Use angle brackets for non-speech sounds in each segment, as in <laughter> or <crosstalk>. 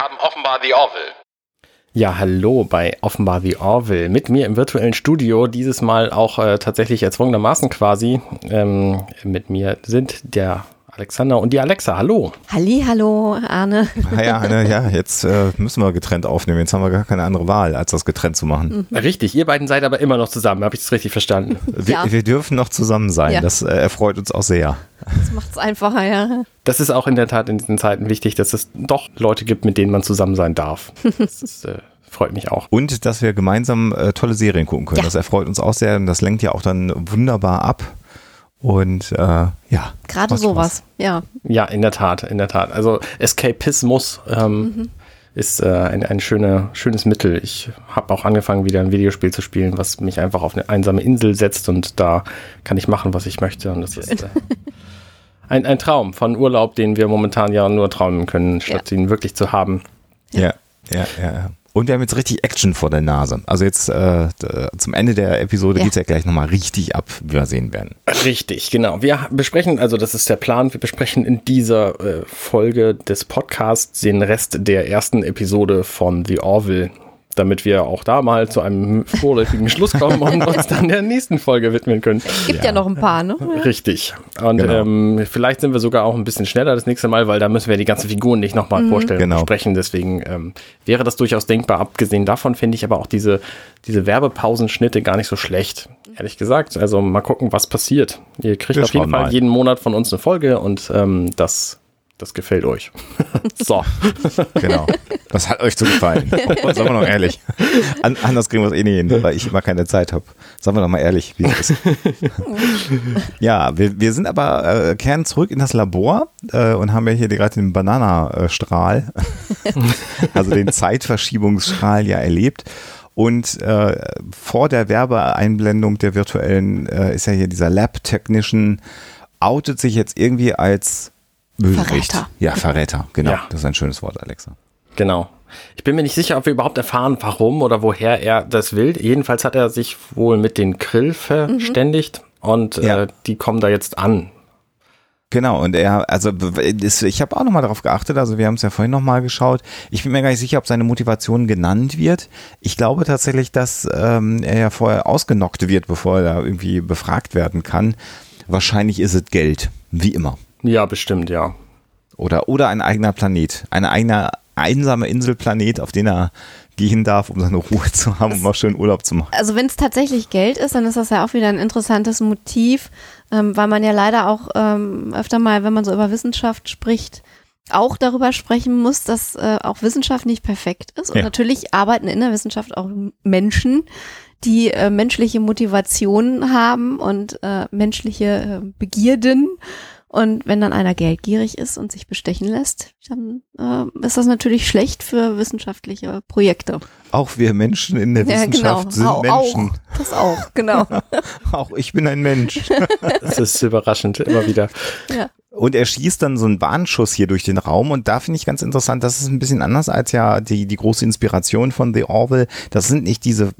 haben offenbar The Orville. Ja, hallo bei Offenbar The Orville. Mit mir im virtuellen Studio, dieses Mal auch äh, tatsächlich erzwungenermaßen quasi. Ähm, mit mir sind der Alexander und die Alexa. Hallo. Halli, hallo, Arne. Ah ja, Arne, ja, jetzt äh, müssen wir getrennt aufnehmen. Jetzt haben wir gar keine andere Wahl, als das getrennt zu machen. Mhm. Richtig, ihr beiden seid aber immer noch zusammen. Habe ich das richtig verstanden? Wir, ja. wir dürfen noch zusammen sein. Ja. Das äh, erfreut uns auch sehr. Das macht es einfacher, ja. Das ist auch in der Tat in diesen Zeiten wichtig, dass es doch Leute gibt, mit denen man zusammen sein darf. Das <laughs> ist, äh, freut mich auch. Und dass wir gemeinsam äh, tolle Serien gucken können. Ja. Das erfreut uns auch sehr und das lenkt ja auch dann wunderbar ab. Und äh, ja. Gerade sowas, ja. Ja, in der Tat, in der Tat. Also Escapismus ähm, mhm. ist äh, ein, ein schöne, schönes Mittel. Ich habe auch angefangen, wieder ein Videospiel zu spielen, was mich einfach auf eine einsame Insel setzt und da kann ich machen, was ich möchte. Und das Schön. ist äh, <laughs> ein, ein Traum von Urlaub, den wir momentan ja nur träumen können, statt ja. ihn wirklich zu haben. Ja, ja, ja. ja. Und wir haben jetzt richtig Action vor der Nase. Also jetzt äh, zum Ende der Episode ja. geht es ja gleich nochmal richtig ab, wie wir sehen werden. Richtig, genau. Wir besprechen, also das ist der Plan, wir besprechen in dieser äh, Folge des Podcasts den Rest der ersten Episode von The Orville damit wir auch da mal zu einem vorläufigen Schluss kommen und <laughs> uns dann der nächsten Folge widmen können. Gibt ja, ja noch ein paar, ne? Richtig. Und genau. ähm, vielleicht sind wir sogar auch ein bisschen schneller das nächste Mal, weil da müssen wir die ganzen Figuren nicht nochmal mhm. vorstellen genau. und sprechen. Deswegen ähm, wäre das durchaus denkbar. Abgesehen davon finde ich aber auch diese, diese Werbepausenschnitte gar nicht so schlecht, ehrlich gesagt. Also mal gucken, was passiert. Ihr kriegt wir auf jeden Fall mal. jeden Monat von uns eine Folge und ähm, das das gefällt euch. <laughs> so. Genau. Das hat euch zu gefallen. Sagen wir noch ehrlich. An, anders kriegen wir es eh nicht hin, weil ich immer keine Zeit habe. Sagen wir doch mal ehrlich, wie es ist. <laughs> ja, wir, wir sind aber, äh, kehren zurück in das Labor äh, und haben ja hier gerade den Bananastrahl, <laughs> also den Zeitverschiebungsstrahl ja erlebt. Und äh, vor der Werbeeinblendung der virtuellen äh, ist ja hier dieser Lab-Technician, outet sich jetzt irgendwie als Bösewicht. Verräter. Ja, Verräter, genau. Ja. Das ist ein schönes Wort, Alexa. Genau. Ich bin mir nicht sicher, ob wir überhaupt erfahren, warum oder woher er das will. Jedenfalls hat er sich wohl mit den Krill verständigt mhm. und ja. äh, die kommen da jetzt an. Genau, und er, also ich habe auch nochmal darauf geachtet, also wir haben es ja vorhin nochmal geschaut. Ich bin mir gar nicht sicher, ob seine Motivation genannt wird. Ich glaube tatsächlich, dass ähm, er ja vorher ausgenockt wird, bevor er da irgendwie befragt werden kann. Wahrscheinlich ist es Geld, wie immer. Ja, bestimmt, ja. Oder, oder ein eigener Planet. Ein eigener einsame Inselplanet, auf den er gehen darf, um seine Ruhe zu haben, um mal schön Urlaub zu machen. Also wenn es tatsächlich Geld ist, dann ist das ja auch wieder ein interessantes Motiv, ähm, weil man ja leider auch ähm, öfter mal, wenn man so über Wissenschaft spricht, auch darüber sprechen muss, dass äh, auch Wissenschaft nicht perfekt ist. Und ja. natürlich arbeiten in der Wissenschaft auch Menschen, die äh, menschliche Motivationen haben und äh, menschliche äh, Begierden und wenn dann einer geldgierig ist und sich bestechen lässt, dann äh, ist das natürlich schlecht für wissenschaftliche Projekte. Auch wir Menschen in der ja, Wissenschaft genau. sind auch, Menschen. Auch, das auch, genau. <laughs> auch ich bin ein Mensch. das ist überraschend, immer wieder. Ja. Und er schießt dann so einen Warnschuss hier durch den Raum und da finde ich ganz interessant, das ist ein bisschen anders als ja die, die große Inspiration von The Orville. Das sind nicht diese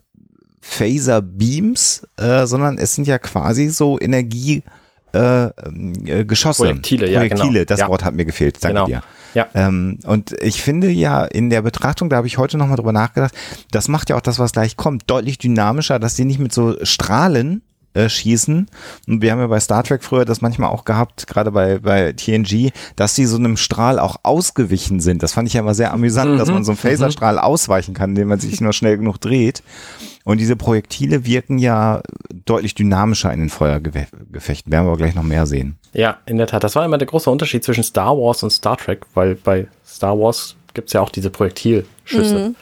Phaser Beams, äh, sondern es sind ja quasi so Energie äh, äh, Geschosse. Projektile, ja, Projektile, genau. das ja. Wort hat mir gefehlt, danke genau. dir. Ja. Ähm, und ich finde ja in der Betrachtung, da habe ich heute nochmal drüber nachgedacht, das macht ja auch das, was gleich kommt, deutlich dynamischer, dass die nicht mit so Strahlen äh, schießen. Und wir haben ja bei Star Trek früher das manchmal auch gehabt, gerade bei, bei TNG, dass sie so einem Strahl auch ausgewichen sind. Das fand ich ja immer sehr amüsant, mhm. dass man so einem mhm. Phaserstrahl mhm. ausweichen kann, indem man sich nur schnell genug dreht. Und diese Projektile wirken ja deutlich dynamischer in den Feuergefechten. Werden wir gleich noch mehr sehen. Ja, in der Tat. Das war immer der große Unterschied zwischen Star Wars und Star Trek, weil bei Star Wars gibt es ja auch diese Projektilschüsse. Mhm.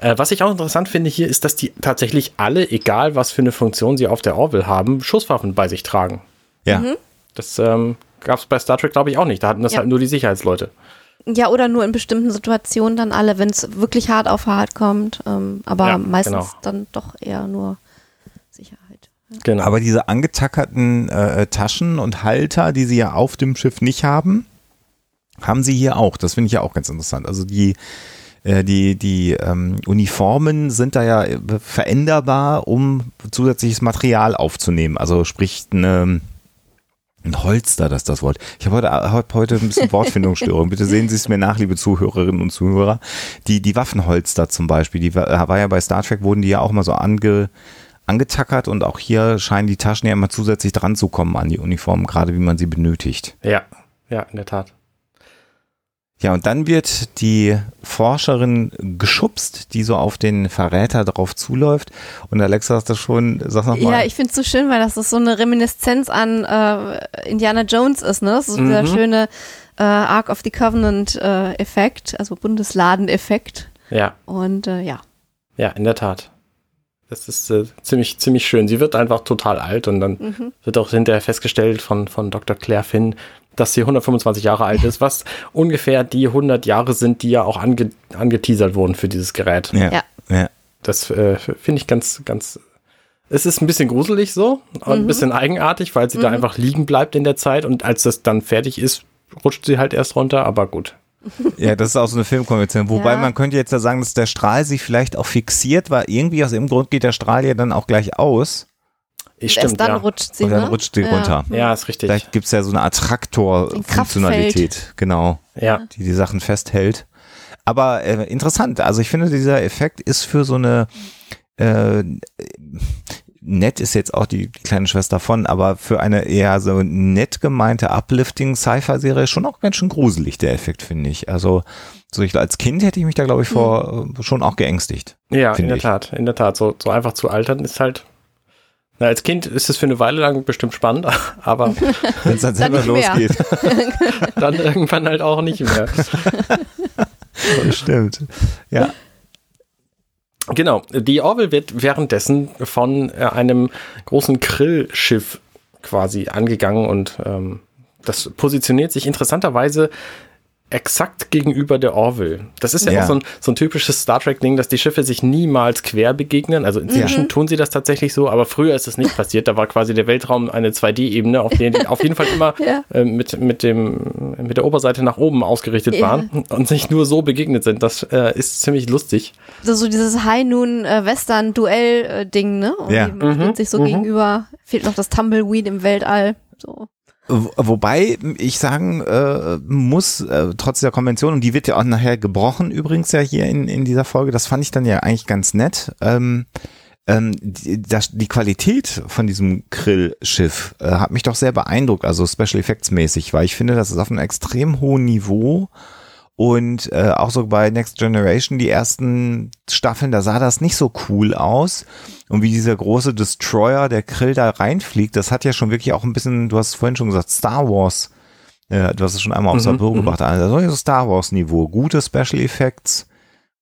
Äh, was ich auch interessant finde hier, ist, dass die tatsächlich alle, egal was für eine Funktion sie auf der Orville haben, Schusswaffen bei sich tragen. Ja. Mhm. Das ähm, gab es bei Star Trek, glaube ich, auch nicht. Da hatten das ja. halt nur die Sicherheitsleute. Ja, oder nur in bestimmten Situationen dann alle, wenn es wirklich hart auf hart kommt. Ähm, aber ja, meistens genau. dann doch eher nur Sicherheit. Genau. Aber diese angetackerten äh, Taschen und Halter, die sie ja auf dem Schiff nicht haben, haben sie hier auch. Das finde ich ja auch ganz interessant. Also die äh, die, die ähm, Uniformen sind da ja äh, veränderbar, um zusätzliches Material aufzunehmen. Also sprich eine, Ein Holster, das das Wort. Ich habe heute, hab heute ein bisschen Wortfindungsstörung. Bitte sehen Sie es mir nach, liebe Zuhörerinnen und Zuhörer. Die, die Waffenholster zum Beispiel, die war, ja bei Star Trek, wurden die ja auch mal so ange, angetackert und auch hier scheinen die Taschen ja immer zusätzlich dran zu kommen an die Uniform, gerade wie man sie benötigt. Ja, ja, in der Tat. Ja, und dann wird die Forscherin geschubst, die so auf den Verräter drauf zuläuft. Und Alexa hast du schon, sag noch mal. Ja, ich finde es so schön, weil das ist so eine Reminiszenz an äh, Indiana Jones ist, ne? Das ist mhm. dieser schöne äh, Ark of the Covenant äh, Effekt, also Bundesladen-Effekt. Ja. Und äh, ja. Ja, in der Tat. Das ist äh, ziemlich, ziemlich schön. Sie wird einfach total alt und dann mhm. wird auch hinterher festgestellt von, von Dr. Claire Finn, dass sie 125 Jahre alt ist, was ungefähr die 100 Jahre sind, die ja auch ange angeteasert wurden für dieses Gerät. Ja. ja. Das äh, finde ich ganz, ganz. Es ist ein bisschen gruselig so und mhm. ein bisschen eigenartig, weil sie mhm. da einfach liegen bleibt in der Zeit und als das dann fertig ist, rutscht sie halt erst runter, aber gut. <laughs> Ja, das ist auch so eine Filmkonvention. Wobei ja. man könnte jetzt ja sagen, dass der Strahl sich vielleicht auch fixiert, weil irgendwie aus dem Grund geht der Strahl ja dann auch gleich aus. Ich stimmt, dann ja. rutscht sie. Und dann ne? rutscht sie ja. runter. Ja, ist richtig. Vielleicht gibt es ja so eine Art Traktor-Funktionalität, genau, ja. die die Sachen festhält. Aber äh, interessant, also ich finde, dieser Effekt ist für so eine äh, nett ist jetzt auch die, die, kleine Schwester von, aber für eine eher so nett gemeinte uplifting Sci-Fi-Serie schon auch ganz schön gruselig, der Effekt, finde ich. Also so ich, als Kind hätte ich mich da, glaube ich, vor mhm. schon auch geängstigt. Ja, in der ich. Tat, in der Tat. So, so einfach zu altern ist halt na, als Kind ist es für eine Weile lang bestimmt spannend, <laughs> aber wenn es dann selber dann losgeht, <laughs> dann irgendwann halt auch nicht mehr. <laughs> Stimmt. Ja. Genau. Die Orville wird währenddessen von äh, einem großen Krillschiff quasi angegangen und ähm, das positioniert sich interessanterweise exakt gegenüber der Orville. Das ist ja, ja. auch so ein, so ein typisches Star Trek-Ding, dass die Schiffe sich niemals quer begegnen. Also inzwischen mhm. tun sie das tatsächlich so, aber früher ist es nicht passiert. Da war quasi der Weltraum eine 2D-Ebene, auf der die auf jeden Fall immer <laughs> ja. äh, mit, mit, dem, mit der Oberseite nach oben ausgerichtet ja. waren und sich nur so begegnet sind. Das äh, ist ziemlich lustig. So, so dieses High-Noon-Western-Duell-Ding, ne? Und ja. Man mhm. sich so mhm. gegenüber. Fehlt noch das Tumbleweed im Weltall. So. Wobei ich sagen äh, muss, äh, trotz der Konvention, und die wird ja auch nachher gebrochen, übrigens ja hier in, in dieser Folge, das fand ich dann ja eigentlich ganz nett. Ähm, ähm, die, das, die Qualität von diesem Krill-Schiff äh, hat mich doch sehr beeindruckt, also Special Effects mäßig, weil ich finde, das ist auf einem extrem hohen Niveau und äh, auch so bei Next Generation, die ersten Staffeln, da sah das nicht so cool aus. Und wie dieser große Destroyer, der Krill da reinfliegt, das hat ja schon wirklich auch ein bisschen, du hast es vorhin schon gesagt, Star Wars. Äh, du hast es schon einmal aufs mhm, Büro mhm. gebracht. Also Star Wars Niveau, gute Special Effects,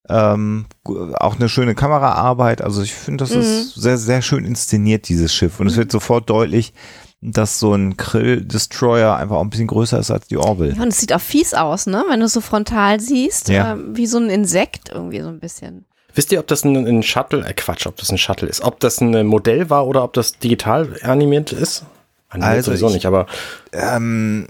ähm, auch eine schöne Kameraarbeit. Also ich finde, das mhm. ist sehr, sehr schön inszeniert, dieses Schiff. Und es wird sofort deutlich, dass so ein Krill-Destroyer einfach auch ein bisschen größer ist als die Orville. Ja, und es sieht auch fies aus, ne? Wenn du es so frontal siehst, ja. äh, wie so ein Insekt irgendwie so ein bisschen. Wisst ihr, ob das ein, ein Shuttle, äh Quatsch, ob das ein Shuttle ist, ob das ein Modell war oder ob das digital animiert ist? Animiert also sowieso ich, nicht, aber. Ähm,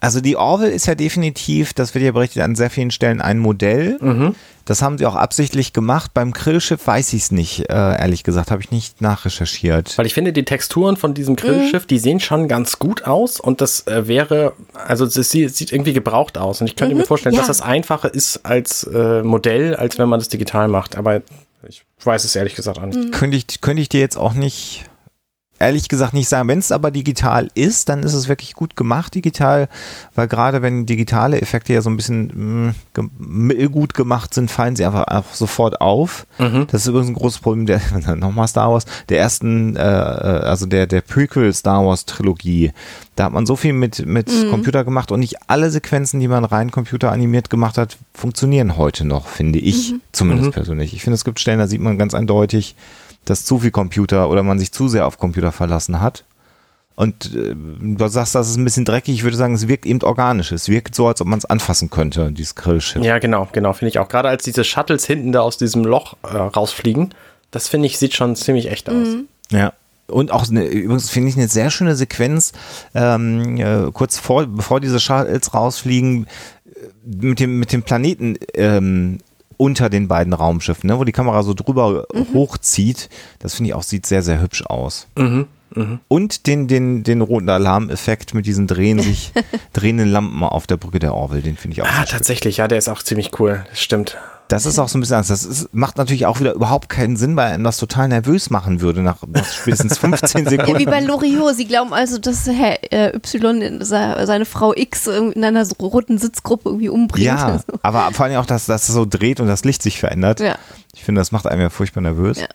also die Orville ist ja definitiv, das wird ja berichtet, an sehr vielen Stellen ein Modell. Mhm. Das haben sie auch absichtlich gemacht. Beim Grillschiff weiß ich es nicht, äh, ehrlich gesagt, habe ich nicht nachrecherchiert. Weil ich finde, die Texturen von diesem Grillschiff, mhm. die sehen schon ganz gut aus und das äh, wäre, also es sieht irgendwie gebraucht aus. Und ich könnte mhm. mir vorstellen, ja. dass das einfacher ist als äh, Modell, als wenn man das digital macht. Aber ich weiß es ehrlich gesagt auch nicht. Mhm. Könnte ich, könnte ich dir jetzt auch nicht ehrlich gesagt nicht sagen. Wenn es aber digital ist, dann ist es wirklich gut gemacht digital, weil gerade wenn digitale Effekte ja so ein bisschen mh, gut gemacht sind, fallen sie einfach, einfach sofort auf. Mhm. Das ist übrigens ein großes Problem der <laughs> nochmal Star Wars, der ersten, äh, äh, also der der Prequel Star Wars Trilogie. Da hat man so viel mit mit mhm. Computer gemacht und nicht alle Sequenzen, die man rein computeranimiert gemacht hat, funktionieren heute noch, finde ich mhm. zumindest mhm. persönlich. Ich finde, es gibt Stellen, da sieht man ganz eindeutig dass zu viel Computer oder man sich zu sehr auf Computer verlassen hat. Und äh, du sagst, das ist ein bisschen dreckig. Ich würde sagen, es wirkt eben organisch. Es wirkt so, als ob man es anfassen könnte, dieses Grillschiff. Ja, genau, genau, finde ich auch. Gerade als diese Shuttles hinten da aus diesem Loch äh, rausfliegen, das finde ich, sieht schon ziemlich echt aus. Mhm. Ja. Und auch eine, übrigens finde ich eine sehr schöne Sequenz, ähm, äh, kurz vor, bevor diese Shuttles rausfliegen, äh, mit dem, mit dem Planeten ähm, unter den beiden Raumschiffen, ne, wo die Kamera so drüber mhm. hochzieht. Das finde ich auch, sieht sehr, sehr hübsch aus. Mhm. Mhm. Und den, den, den roten Alarmeffekt mit diesen drehen sich, <laughs> drehenden Lampen auf der Brücke der Orville, den finde ich auch Ah, tatsächlich, ja, der ist auch ziemlich cool. Das stimmt. Das ist auch so ein bisschen anders. Das ist, macht natürlich auch wieder überhaupt keinen Sinn, weil einem das total nervös machen würde nach, nach spätestens <laughs> 15 Sekunden. Ja, wie bei Loriot. Sie glauben also, dass Herr äh, Y seine Frau X in einer so roten Sitzgruppe irgendwie umbringt. Ja, <laughs> aber vor allem auch, dass das so dreht und das Licht sich verändert. Ja. Ich finde, das macht einem ja furchtbar nervös. Ja.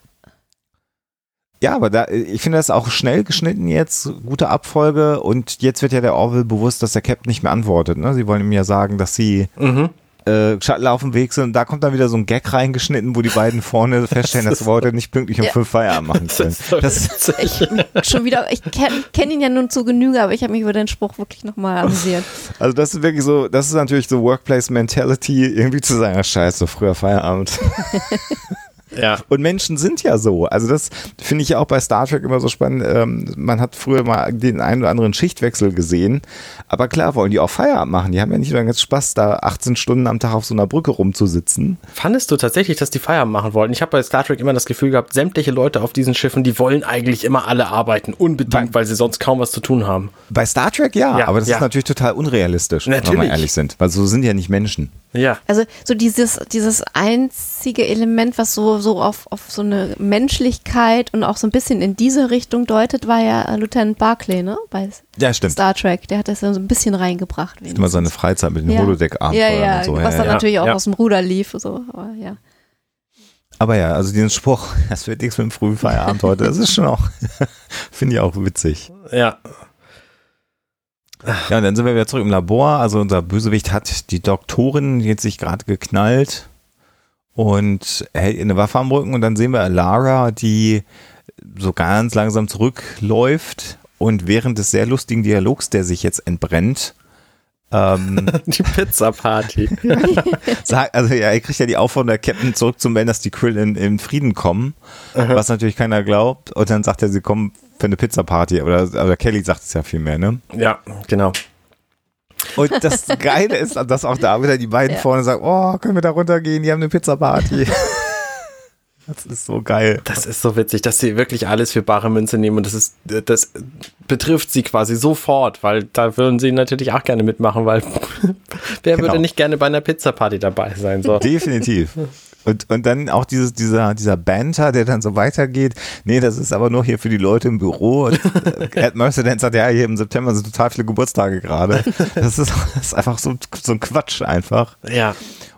Ja, aber da, ich finde das auch schnell geschnitten jetzt, gute Abfolge und jetzt wird ja der Orville bewusst, dass der Captain nicht mehr antwortet. Ne? Sie wollen ihm ja sagen, dass sie mhm äh, Shuttle auf dem Weg sind und da kommt dann wieder so ein Gag reingeschnitten, wo die beiden vorne <laughs> feststellen, dass sie heute nicht pünktlich um ja. fünf Feierabend machen können. Das ist das ich, schon wieder, ich kenne kenn ihn ja nun zu Genüge, aber ich habe mich über den Spruch wirklich nochmal amüsiert. Also das ist wirklich so, das ist natürlich so Workplace Mentality, irgendwie zu sagen, ah, scheiße, früher Feierabend. <laughs> Ja. Und Menschen sind ja so. Also das finde ich ja auch bei Star Trek immer so spannend. Ähm, man hat früher mal den einen oder anderen Schichtwechsel gesehen. Aber klar wollen die auch Feierabend machen. Die haben ja nicht nur ganz Spaß, da 18 Stunden am Tag auf so einer Brücke rumzusitzen. Fandest du tatsächlich, dass die Feierabend machen wollten? Ich habe bei Star Trek immer das Gefühl gehabt, sämtliche Leute auf diesen Schiffen, die wollen eigentlich immer alle arbeiten. Unbedingt, bei, weil sie sonst kaum was zu tun haben. Bei Star Trek ja, ja aber das ja. ist natürlich total unrealistisch, natürlich. wenn wir ehrlich sind. Weil so sind ja nicht Menschen. Ja. Also so dieses, dieses einzige Element, was so, so auf, auf so eine Menschlichkeit und auch so ein bisschen in diese Richtung deutet, war ja äh, Lieutenant Barclay, ne? Bei ja, stimmt. Star Trek. Der hat das ja so ein bisschen reingebracht. Immer seine Freizeit mit den ja. Holodeck-Abenteuern ja, ja, und so. Was ja, dann ja. natürlich auch aus dem Ruder lief. So. Aber ja. Aber ja, also diesen Spruch, <laughs> das wird nichts mit dem frühen Feierabend heute, das ist schon auch, <laughs> finde ich auch witzig. Ja, ja, und dann sind wir wieder zurück im Labor. Also unser Bösewicht hat die Doktorin jetzt sich gerade geknallt und hält eine Waffe am Rücken und dann sehen wir Lara, die so ganz langsam zurückläuft und während des sehr lustigen Dialogs, der sich jetzt entbrennt, ähm, <laughs> die Pizza-Party. <laughs> also ja, er kriegt ja die Aufforderung der Captain zurückzumelden, dass die Krill in, in Frieden kommen, was natürlich keiner glaubt. Und dann sagt er, sie kommen für eine Pizza-Party. Oder, oder Kelly sagt es ja viel mehr, ne? Ja, genau. Und das <laughs> Geile ist, dass auch da wieder die beiden ja. vorne sagen, oh, können wir da runtergehen, die haben eine Pizza-Party. <laughs> Das ist so geil. Das ist so witzig, dass sie wirklich alles für bare Münze nehmen und das ist, das betrifft sie quasi sofort, weil da würden sie natürlich auch gerne mitmachen, weil <laughs> wer genau. würde nicht gerne bei einer Pizza-Party dabei sein? So. Definitiv. Und, und dann auch dieses, dieser, dieser Banter, der dann so weitergeht. Nee, das ist aber nur hier für die Leute im Büro. Und äh, Ed Mercer dann sagt, ja, hier im September sind total viele Geburtstage gerade. Das ist, das ist einfach so, so ein Quatsch einfach. Ja.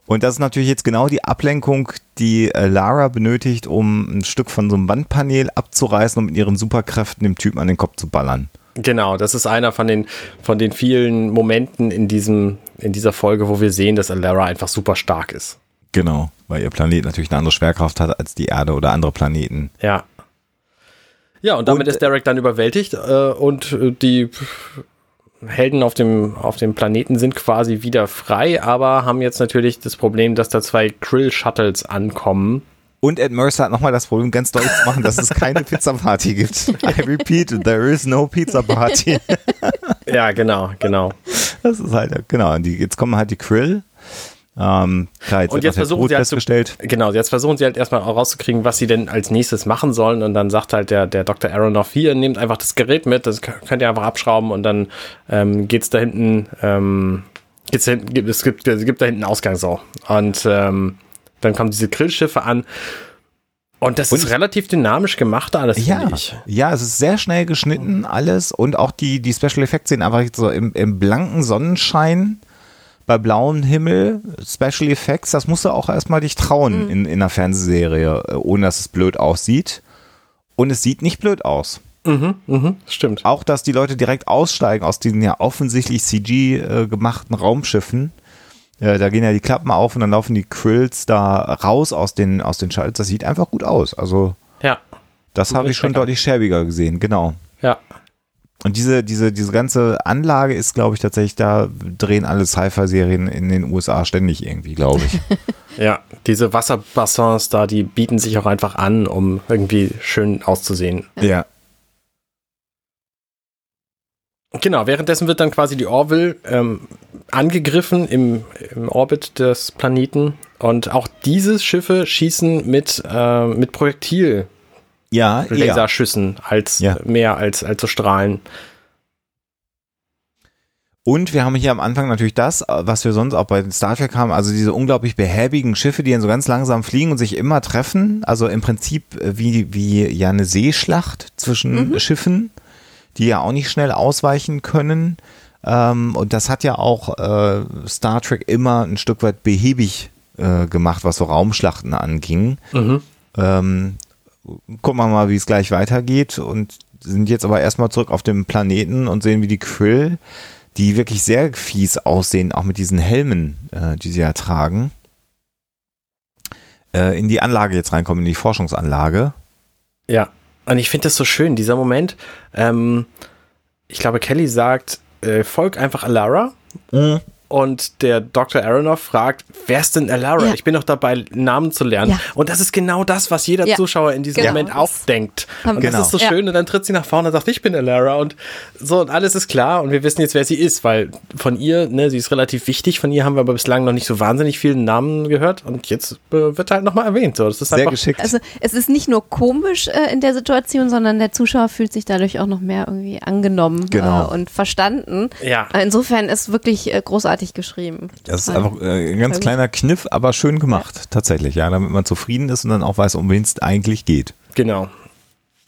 Und das ist natürlich jetzt genau die Ablenkung, die äh, Lara benötigt, um ein Stück von so einem Wandpanel abzureißen und mit ihren Superkräften dem Typen an den Kopf zu ballern. Genau, das ist einer von den, von den vielen Momenten in, diesem, in dieser Folge, wo wir sehen, dass Lara einfach super stark ist. Genau, weil ihr Planet natürlich eine andere Schwerkraft hat als die Erde oder andere Planeten. Ja. Ja, und damit und, ist Derek dann überwältigt äh, und äh, die Helden auf dem, auf dem Planeten sind quasi wieder frei, aber haben jetzt natürlich das Problem, dass da zwei Krill-Shuttles ankommen. Und Ed Mercer hat nochmal das Problem, ganz deutlich zu machen, dass es keine <laughs> Pizza-Party gibt. I repeat, there is no Pizza-Party. <laughs> ja, genau, genau. Das ist halt, genau. Die, jetzt kommen halt die Krill ähm, klar, jetzt und jetzt versuchen sie halt zu, genau, jetzt versuchen sie halt erstmal rauszukriegen, was sie denn als nächstes machen sollen. Und dann sagt halt der, der Dr. Aronoff hier, nehmt einfach das Gerät mit, das könnt ihr einfach abschrauben und dann ähm, geht's da hinten, ähm, geht's da hinten, es gibt, es gibt da hinten Ausgang so. Und ähm, dann kommen diese Grillschiffe an. Und das und ist relativ dynamisch gemacht alles, ja. Ja, es ist sehr schnell geschnitten alles und auch die, die Special Effects sehen einfach so im, im blanken Sonnenschein bei blauem Himmel, Special Effects, das musst du auch erstmal dich trauen mhm. in, in einer Fernsehserie, äh, ohne dass es blöd aussieht. Und es sieht nicht blöd aus. Mhm, mhm, stimmt. Auch, dass die Leute direkt aussteigen aus diesen ja offensichtlich CG äh, gemachten Raumschiffen. Äh, da gehen ja die Klappen auf und dann laufen die Krills da raus aus den, aus den Schaltern. Das sieht einfach gut aus. Also, ja. Das habe ich schon deutlich schäbiger gesehen, genau. Ja. Und diese, diese, diese ganze Anlage ist, glaube ich, tatsächlich, da drehen alle Sci-Fi-Serien in den USA ständig irgendwie, glaube ich. <laughs> ja, diese Wasserbassins da, die bieten sich auch einfach an, um irgendwie schön auszusehen. Ja. Genau, währenddessen wird dann quasi die Orville ähm, angegriffen im, im Orbit des Planeten und auch diese Schiffe schießen mit, äh, mit Projektil ja, Laserschüssen als ja. mehr als, als so Strahlen. Und wir haben hier am Anfang natürlich das, was wir sonst auch bei Star Trek haben, also diese unglaublich behäbigen Schiffe, die dann so ganz langsam fliegen und sich immer treffen. Also im Prinzip wie, wie ja eine Seeschlacht zwischen mhm. Schiffen, die ja auch nicht schnell ausweichen können. Ähm, und das hat ja auch äh, Star Trek immer ein Stück weit behäbig äh, gemacht, was so Raumschlachten anging. Mhm. Gucken wir mal, wie es gleich weitergeht und sind jetzt aber erstmal zurück auf dem Planeten und sehen, wie die Krill die wirklich sehr fies aussehen, auch mit diesen Helmen, äh, die sie ja tragen, äh, in die Anlage jetzt reinkommen, in die Forschungsanlage. Ja, und ich finde das so schön, dieser Moment. Ähm, ich glaube, Kelly sagt, äh, folg einfach Alara. Mhm und der Dr. Aronoff fragt, wer ist denn Alara? Ja. Ich bin doch dabei, Namen zu lernen. Ja. Und das ist genau das, was jeder ja. Zuschauer in diesem genau. Moment auch denkt. Und genau. das ist so schön. Und dann tritt sie nach vorne und sagt, ich bin Alara. Und so, und alles ist klar. Und wir wissen jetzt, wer sie ist, weil von ihr, ne, sie ist relativ wichtig. Von ihr haben wir aber bislang noch nicht so wahnsinnig viele Namen gehört. Und jetzt äh, wird halt nochmal erwähnt. So, das ist Sehr einfach, geschickt. Also, es ist nicht nur komisch äh, in der Situation, sondern der Zuschauer fühlt sich dadurch auch noch mehr irgendwie angenommen genau. äh, und verstanden. Ja. Insofern ist wirklich äh, großartig großartig geschrieben. Das ist einfach äh, ein ganz kleiner Kniff, aber schön gemacht, ja. tatsächlich, ja, damit man zufrieden ist und dann auch weiß, um wen es eigentlich geht. Genau.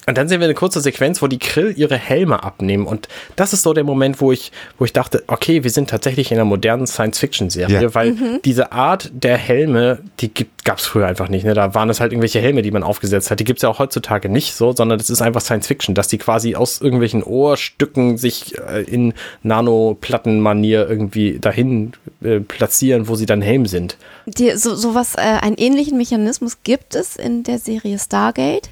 Und dann sehen wir eine kurze Sequenz, wo die Krill ihre Helme abnehmen. Und das ist so der Moment, wo ich, wo ich dachte, okay, wir sind tatsächlich in einer modernen Science-Fiction-Serie, ja. weil mhm. diese Art der Helme, die gab es früher einfach nicht. Ne? Da waren es halt irgendwelche Helme, die man aufgesetzt hat. Die gibt es ja auch heutzutage nicht so, sondern das ist einfach Science-Fiction, dass die quasi aus irgendwelchen Ohrstücken sich äh, in Nanoplatten-Manier irgendwie dahin äh, platzieren, wo sie dann Helm sind. Die, so, so was, äh, einen ähnlichen Mechanismus gibt es in der Serie Stargate.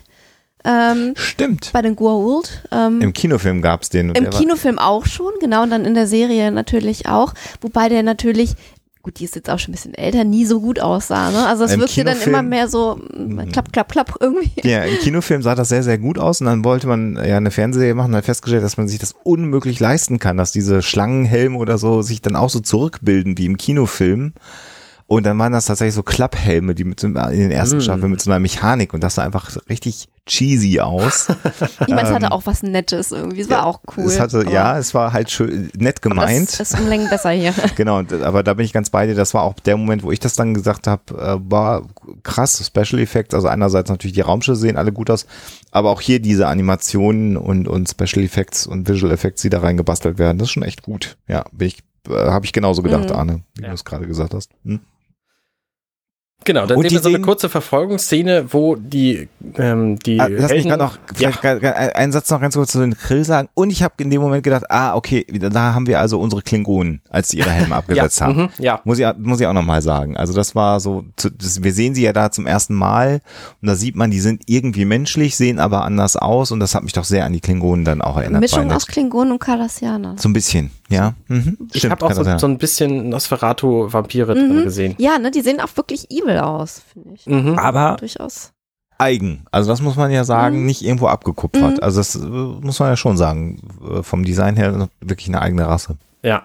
Ähm, Stimmt. Bei den Goa'uld. Ähm, Im Kinofilm gab es den. Im Kinofilm auch schon, genau, und dann in der Serie natürlich auch. Wobei der natürlich gut, die ist jetzt auch schon ein bisschen älter, nie so gut aussah. Ne? Also es wirkte dann immer mehr so mm, klapp, klapp, klapp irgendwie. Ja, im Kinofilm sah das sehr, sehr gut aus und dann wollte man ja eine Fernsehserie machen und hat festgestellt, dass man sich das unmöglich leisten kann, dass diese Schlangenhelme oder so sich dann auch so zurückbilden wie im Kinofilm. Und dann waren das tatsächlich so Klapphelme, die mit so, in den ersten mm. Staffeln mit so einer Mechanik und das sah einfach richtig cheesy aus. ich meine, es hatte ähm, auch was Nettes irgendwie, es war ja, auch cool. Es hatte, ja, es war halt schön, nett gemeint. Das ist um Längen besser hier. <laughs> genau, aber da bin ich ganz bei dir, das war auch der Moment, wo ich das dann gesagt habe, äh, war krass, Special Effects, also einerseits natürlich die Raumschiffe sehen alle gut aus, aber auch hier diese Animationen und, und Special Effects und Visual Effects, die da reingebastelt werden, das ist schon echt gut. Ja, bin ich, äh, habe ich genauso gedacht, mhm. Arne, wie ja. du es gerade gesagt hast. Hm? Genau, dann und sehen wir so eine kurze Verfolgungsszene, wo die ähm, die ah, Lass mich gerade noch vielleicht ja. einen Satz noch ganz kurz zu den Grill sagen. Und ich habe in dem Moment gedacht, ah, okay, da haben wir also unsere Klingonen, als sie ihre Helme <laughs> abgesetzt ja, haben. Mhm, ja. Muss ich, muss ich auch nochmal sagen. Also das war so, das, wir sehen sie ja da zum ersten Mal und da sieht man, die sind irgendwie menschlich, sehen aber anders aus und das hat mich doch sehr an die Klingonen dann auch erinnert. Mischung aus Klingonen und Kardassianer. So ein bisschen, ja. Mhm, ich habe auch so, so, ein bisschen Nosferatu-Vampire mhm. drin gesehen. Ja, ne, die sehen auch wirklich evil aus, finde ich. Mhm. Aber durchaus eigen. Also das muss man ja sagen, mhm. nicht irgendwo abgekupfert. Mhm. Also das äh, muss man ja schon sagen. Äh, vom Design her wirklich eine eigene Rasse. Ja.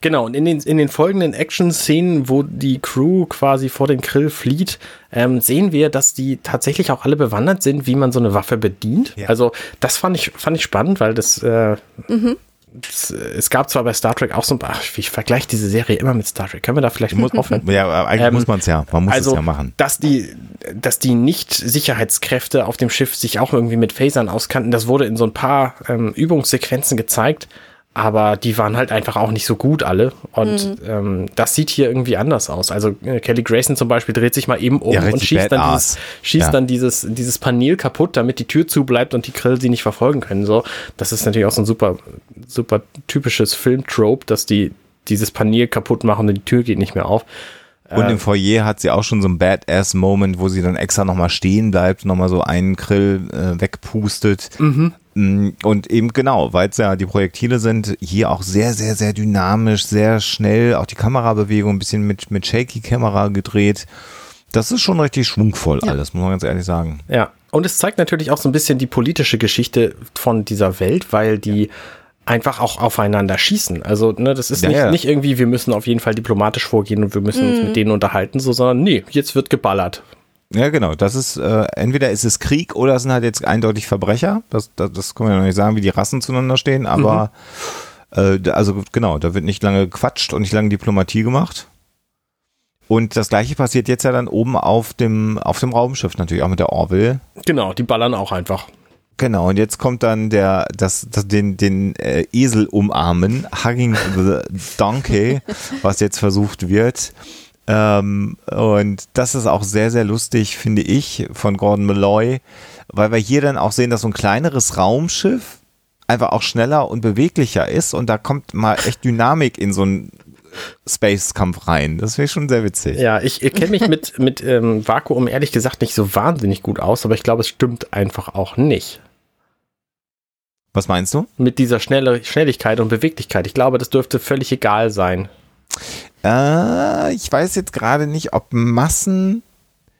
Genau, und in den, in den folgenden Action-Szenen, wo die Crew quasi vor den Grill flieht, ähm, sehen wir, dass die tatsächlich auch alle bewandert sind, wie man so eine Waffe bedient. Ja. Also das fand ich, fand ich spannend, weil das äh, mhm es, gab zwar bei Star Trek auch so ein ach, ich vergleiche diese Serie immer mit Star Trek. Können wir da vielleicht muss, aufhören? Ja, eigentlich ähm, muss man es ja. Man muss also, es ja machen. Dass die, dass die Nicht-Sicherheitskräfte auf dem Schiff sich auch irgendwie mit Phasern auskannten, das wurde in so ein paar ähm, Übungssequenzen gezeigt aber die waren halt einfach auch nicht so gut alle. Und mhm. ähm, das sieht hier irgendwie anders aus. Also äh, Kelly Grayson zum Beispiel dreht sich mal eben um ja, und schießt, dann dieses, schießt ja. dann dieses, dieses Panel kaputt, damit die Tür zu bleibt und die Grill sie nicht verfolgen können. So, das ist natürlich auch so ein super, super typisches Filmtrope, dass die dieses Panel kaputt machen und die Tür geht nicht mehr auf. Und im Foyer hat sie auch schon so einen Badass-Moment, wo sie dann extra nochmal stehen bleibt, nochmal so einen Grill äh, wegpustet. Mhm. Mm, und eben genau, weil es ja die Projektile sind, hier auch sehr, sehr, sehr dynamisch, sehr schnell, auch die Kamerabewegung ein bisschen mit, mit Shaky-Kamera gedreht. Das ist schon richtig schwungvoll ja. alles, muss man ganz ehrlich sagen. Ja, und es zeigt natürlich auch so ein bisschen die politische Geschichte von dieser Welt, weil die einfach auch aufeinander schießen. Also, ne, das ist ja, nicht, ja. nicht irgendwie, wir müssen auf jeden Fall diplomatisch vorgehen und wir müssen mhm. uns mit denen unterhalten, so, sondern nee, jetzt wird geballert. Ja, genau. Das ist, äh, entweder ist es Krieg oder es sind halt jetzt eindeutig Verbrecher. Das, das, das können wir ja noch nicht sagen, wie die Rassen zueinander stehen, aber mhm. äh, also genau, da wird nicht lange gequatscht und nicht lange Diplomatie gemacht. Und das gleiche passiert jetzt ja dann oben auf dem, auf dem Raumschiff natürlich, auch mit der Orville. Genau, die ballern auch einfach. Genau, und jetzt kommt dann der, das, das den, den äh, Esel umarmen, Hugging the Donkey, <laughs> was jetzt versucht wird. Ähm, und das ist auch sehr, sehr lustig, finde ich, von Gordon Malloy, weil wir hier dann auch sehen, dass so ein kleineres Raumschiff einfach auch schneller und beweglicher ist und da kommt mal echt Dynamik in so ein Space-Kampf rein. Das wäre schon sehr witzig. Ja, ich, ich kenne mich mit, mit ähm, Vakuum ehrlich gesagt nicht so wahnsinnig gut aus, aber ich glaube, es stimmt einfach auch nicht. Was meinst du? Mit dieser Schnelle, Schnelligkeit und Beweglichkeit. Ich glaube, das dürfte völlig egal sein. Äh, ich weiß jetzt gerade nicht, ob Massen.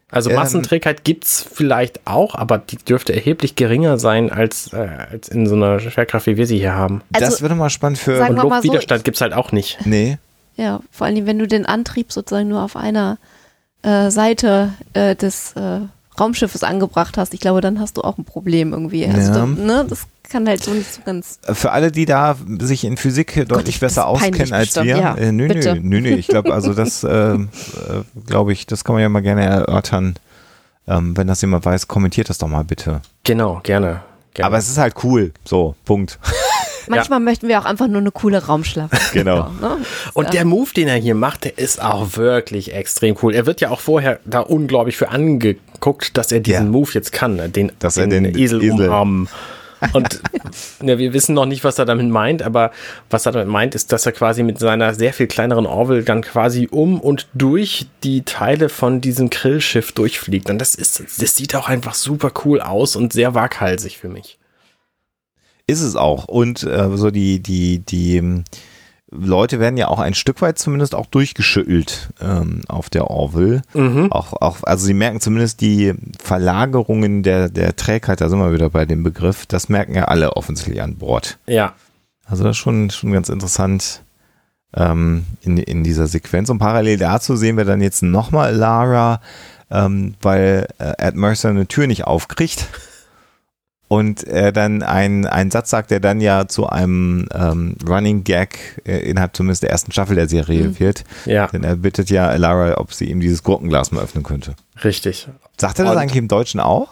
Also ähm, Massenträgheit gibt es vielleicht auch, aber die dürfte erheblich geringer sein als, äh, als in so einer Schwerkraft, wie wir sie hier haben. Also, das würde mal spannend für. Und Luftwiderstand so, gibt es halt auch nicht. Nee. Ja, vor allem, wenn du den Antrieb sozusagen nur auf einer äh, Seite äh, des äh, Raumschiffes angebracht hast, ich glaube, dann hast du auch ein Problem irgendwie. Also, ja. ne, das kann halt so nicht so ganz. Für alle, die da sich in Physik Gott, deutlich besser auskennen als bestimmt. wir. Ja, äh, nö, nö, nö, nö, ich glaube, also das, <laughs> äh, äh glaube ich, das kann man ja mal gerne erörtern. Ähm, wenn das jemand weiß, kommentiert das doch mal bitte. Genau, gerne. gerne. Aber es ist halt cool. So, Punkt. <laughs> Manchmal ja. möchten wir auch einfach nur eine coole Raumschlacht. <laughs> Genau. ne? Und der Move, den er hier macht, der ist auch wirklich extrem cool. Er wird ja auch vorher da unglaublich für angeguckt, dass er diesen ja. Move jetzt kann, ne? den, dass den, er den Esel, Esel umarmen. Und ja, wir wissen noch nicht, was er damit meint, aber was er damit meint, ist, dass er quasi mit seiner sehr viel kleineren Orville dann quasi um und durch die Teile von diesem Grillschiff durchfliegt. Und das ist, das sieht auch einfach super cool aus und sehr waghalsig für mich. Ist es auch. Und äh, so die, die, die, Leute werden ja auch ein Stück weit zumindest auch durchgeschüttelt ähm, auf der Orville. Mhm. Auch, auch, also sie merken zumindest die Verlagerungen der, der Trägheit, da sind wir wieder bei dem Begriff, das merken ja alle offensichtlich an Bord. Ja. Also das ist schon, schon ganz interessant ähm, in, in dieser Sequenz. Und parallel dazu sehen wir dann jetzt nochmal Lara, ähm, weil äh, Ed Mercer eine Tür nicht aufkriegt und er dann einen, einen Satz sagt, der dann ja zu einem ähm, Running Gag äh, innerhalb zumindest der ersten Staffel der Serie mhm. wird. Ja. Denn er bittet ja Lara, ob sie ihm dieses Gurkenglas mal öffnen könnte. Richtig. Sagt er das Und eigentlich im Deutschen auch?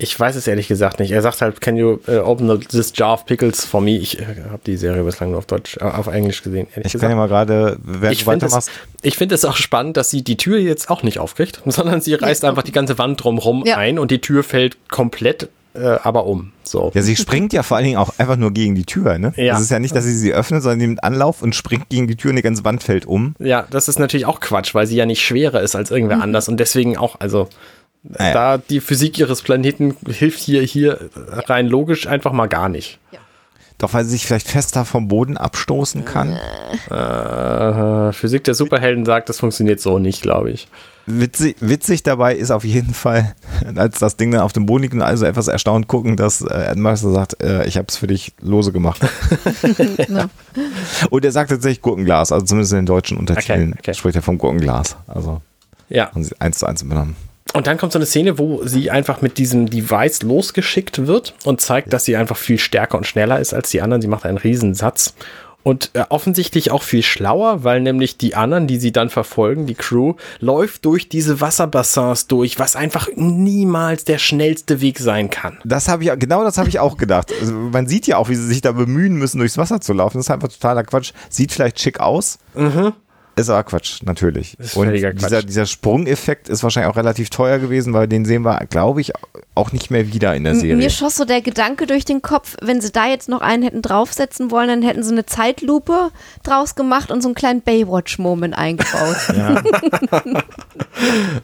Ich weiß es ehrlich gesagt nicht. Er sagt halt, can you uh, open this jar of pickles for me? Ich äh, habe die Serie bislang nur auf Deutsch, äh, auf Englisch gesehen. ich gesagt. kann ja mal gerade, wer ich weitermachst. Es, ich finde es auch spannend, dass sie die Tür jetzt auch nicht aufkriegt, <laughs> sondern sie reißt ja. einfach die ganze Wand drumherum ja. ein und die Tür fällt komplett äh, aber um. So. Ja, sie springt ja vor allen Dingen auch einfach nur gegen die Tür. Ne? Ja. Es ist ja nicht, dass sie sie öffnet, sondern sie nimmt Anlauf und springt gegen die Tür und die ganze Wand fällt um. Ja, das ist natürlich auch Quatsch, weil sie ja nicht schwerer ist als irgendwer mhm. anders und deswegen auch, also naja. da die Physik ihres Planeten hilft hier, hier rein logisch einfach mal gar nicht. Ja. Doch weil sie sich vielleicht fester vom Boden abstoßen kann. Äh, Physik der Superhelden sagt, das funktioniert so nicht, glaube ich. Witzig, witzig, dabei ist auf jeden Fall, <laughs> als das Ding dann auf dem Boden liegt und also etwas erstaunt gucken, dass äh, Admaster sagt, äh, ich habe es für dich lose gemacht. <laughs> ja. Und er sagt tatsächlich Gurkenglas, also zumindest in den deutschen Untertiteln okay, okay. spricht er vom Gurkenglas. Also ja. haben sie eins zu eins übernommen. Und dann kommt so eine Szene, wo sie einfach mit diesem Device losgeschickt wird und zeigt, dass sie einfach viel stärker und schneller ist als die anderen. Sie macht einen Riesensatz und äh, offensichtlich auch viel schlauer, weil nämlich die anderen, die sie dann verfolgen, die Crew, läuft durch diese Wasserbassins durch, was einfach niemals der schnellste Weg sein kann. Das habe ich genau das habe ich auch gedacht. Also man sieht ja auch, wie sie sich da bemühen müssen, durchs Wasser zu laufen. Das ist einfach totaler Quatsch. Sieht vielleicht schick aus. Mhm. Ist aber Quatsch, natürlich. Ist und Quatsch. Dieser, dieser Sprungeffekt ist wahrscheinlich auch relativ teuer gewesen, weil den sehen wir, glaube ich, auch nicht mehr wieder in der Serie. Mir schoss so der Gedanke durch den Kopf, wenn sie da jetzt noch einen hätten draufsetzen wollen, dann hätten sie eine Zeitlupe draus gemacht und so einen kleinen Baywatch-Moment eingebaut. <laughs> Ja. <laughs>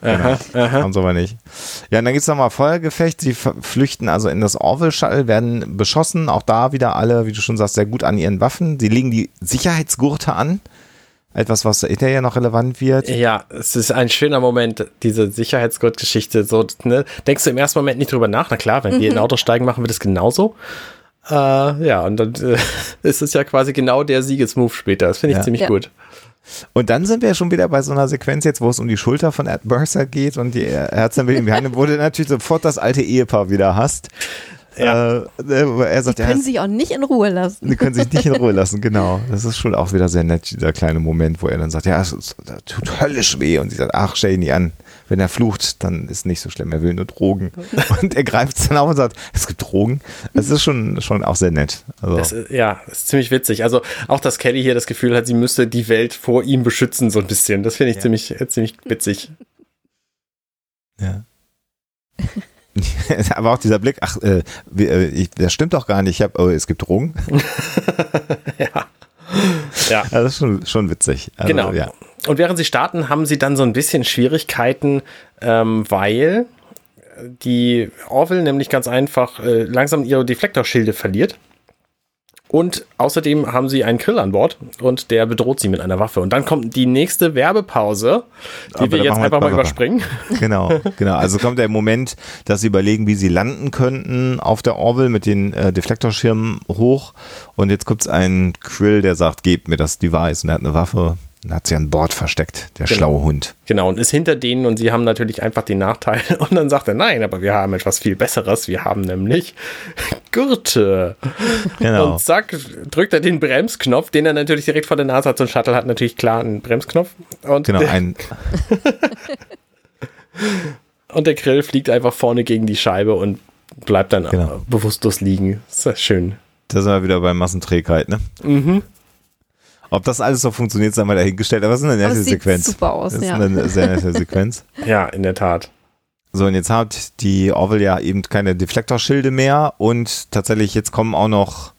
aha, aha. Haben sie aber nicht. Ja, und dann gibt es nochmal Feuergefecht. Sie flüchten also in das Orville-Shuttle, werden beschossen. Auch da wieder alle, wie du schon sagst, sehr gut an ihren Waffen. Sie legen die Sicherheitsgurte an etwas, was hinterher noch relevant wird. Ja, es ist ein schöner Moment, diese Sicherheitsgurtgeschichte. So, ne? Denkst du im ersten Moment nicht drüber nach? Na klar, wenn mhm. wir in ein Auto steigen, machen wir das genauso. Äh, ja, und dann äh, <laughs> ist es ja quasi genau der Siegesmove später. Das finde ich ja. ziemlich ja. gut. Und dann sind wir schon wieder bei so einer Sequenz jetzt, wo es um die Schulter von Ed Mercer geht und die Ärztin will ihn behandeln, wo du natürlich sofort das alte Ehepaar wieder hast. Ja. Äh, er sagt, die können ja, sich auch nicht in Ruhe lassen. Die können sich nicht in Ruhe <laughs> lassen, genau. Das ist schon auch wieder sehr nett, dieser kleine Moment, wo er dann sagt, ja, es tut höllisch weh. Und sie sagt, ach, stell ihn nicht an. Wenn er flucht, dann ist nicht so schlimm. Er will nur Drogen. <laughs> Und er greift es dann auf und sagt, es gibt Drogen. Das ist schon, schon auch sehr nett. Also. Das ist, ja, das ist ziemlich witzig. Also auch, dass Kelly hier das Gefühl hat, sie müsste die Welt vor ihm beschützen, so ein bisschen. Das finde ich ja. ziemlich, ziemlich witzig. Ja. <laughs> <laughs> Aber auch dieser Blick, ach, äh, äh, ich, das stimmt doch gar nicht. Ich hab, oh, es gibt Drogen. <laughs> ja. Ja. ja. Das ist schon, schon witzig. Also, genau. Ja. Und während sie starten, haben sie dann so ein bisschen Schwierigkeiten, ähm, weil die Orville nämlich ganz einfach äh, langsam ihre Deflektorschilde verliert. Und außerdem haben sie einen Krill an Bord und der bedroht sie mit einer Waffe. Und dann kommt die nächste Werbepause, die Aber wir jetzt einfach mal überspringen. <laughs> Genau, genau. Also kommt der Moment, dass sie überlegen, wie sie landen könnten auf der Orville mit den äh, Deflektorschirmen hoch. Und jetzt gibt es einen Krill, der sagt, gebt mir das Device. Und er hat eine Waffe. Dann hat sie an Bord versteckt, der genau. schlaue Hund. Genau, und ist hinter denen und sie haben natürlich einfach den Nachteil. <laughs> Und dann sagt er, nein, aber wir haben etwas viel Besseres. Wir haben nämlich Gürte. Genau. Und zack, drückt er den Bremsknopf, den er natürlich direkt vor der Nase hat. So ein Shuttle hat natürlich klar einen Bremsknopf. Und genau, ein. <laughs> und der Grill fliegt einfach vorne gegen die Scheibe und bleibt dann genau. bewusstlos liegen. Das ist schön. Da sind wir wieder bei Massenträgheit, ne? Mhm. Ob das alles so funktioniert, sei mal dahingestellt, aber es ist eine nette Sequenz. Sieht super aus, das ja. ist eine sehr nette <laughs> Sequenz. ja, in der Tat. So, und jetzt hat die Orville ja eben keine Deflektorschilde mehr und tatsächlich jetzt kommen auch noch,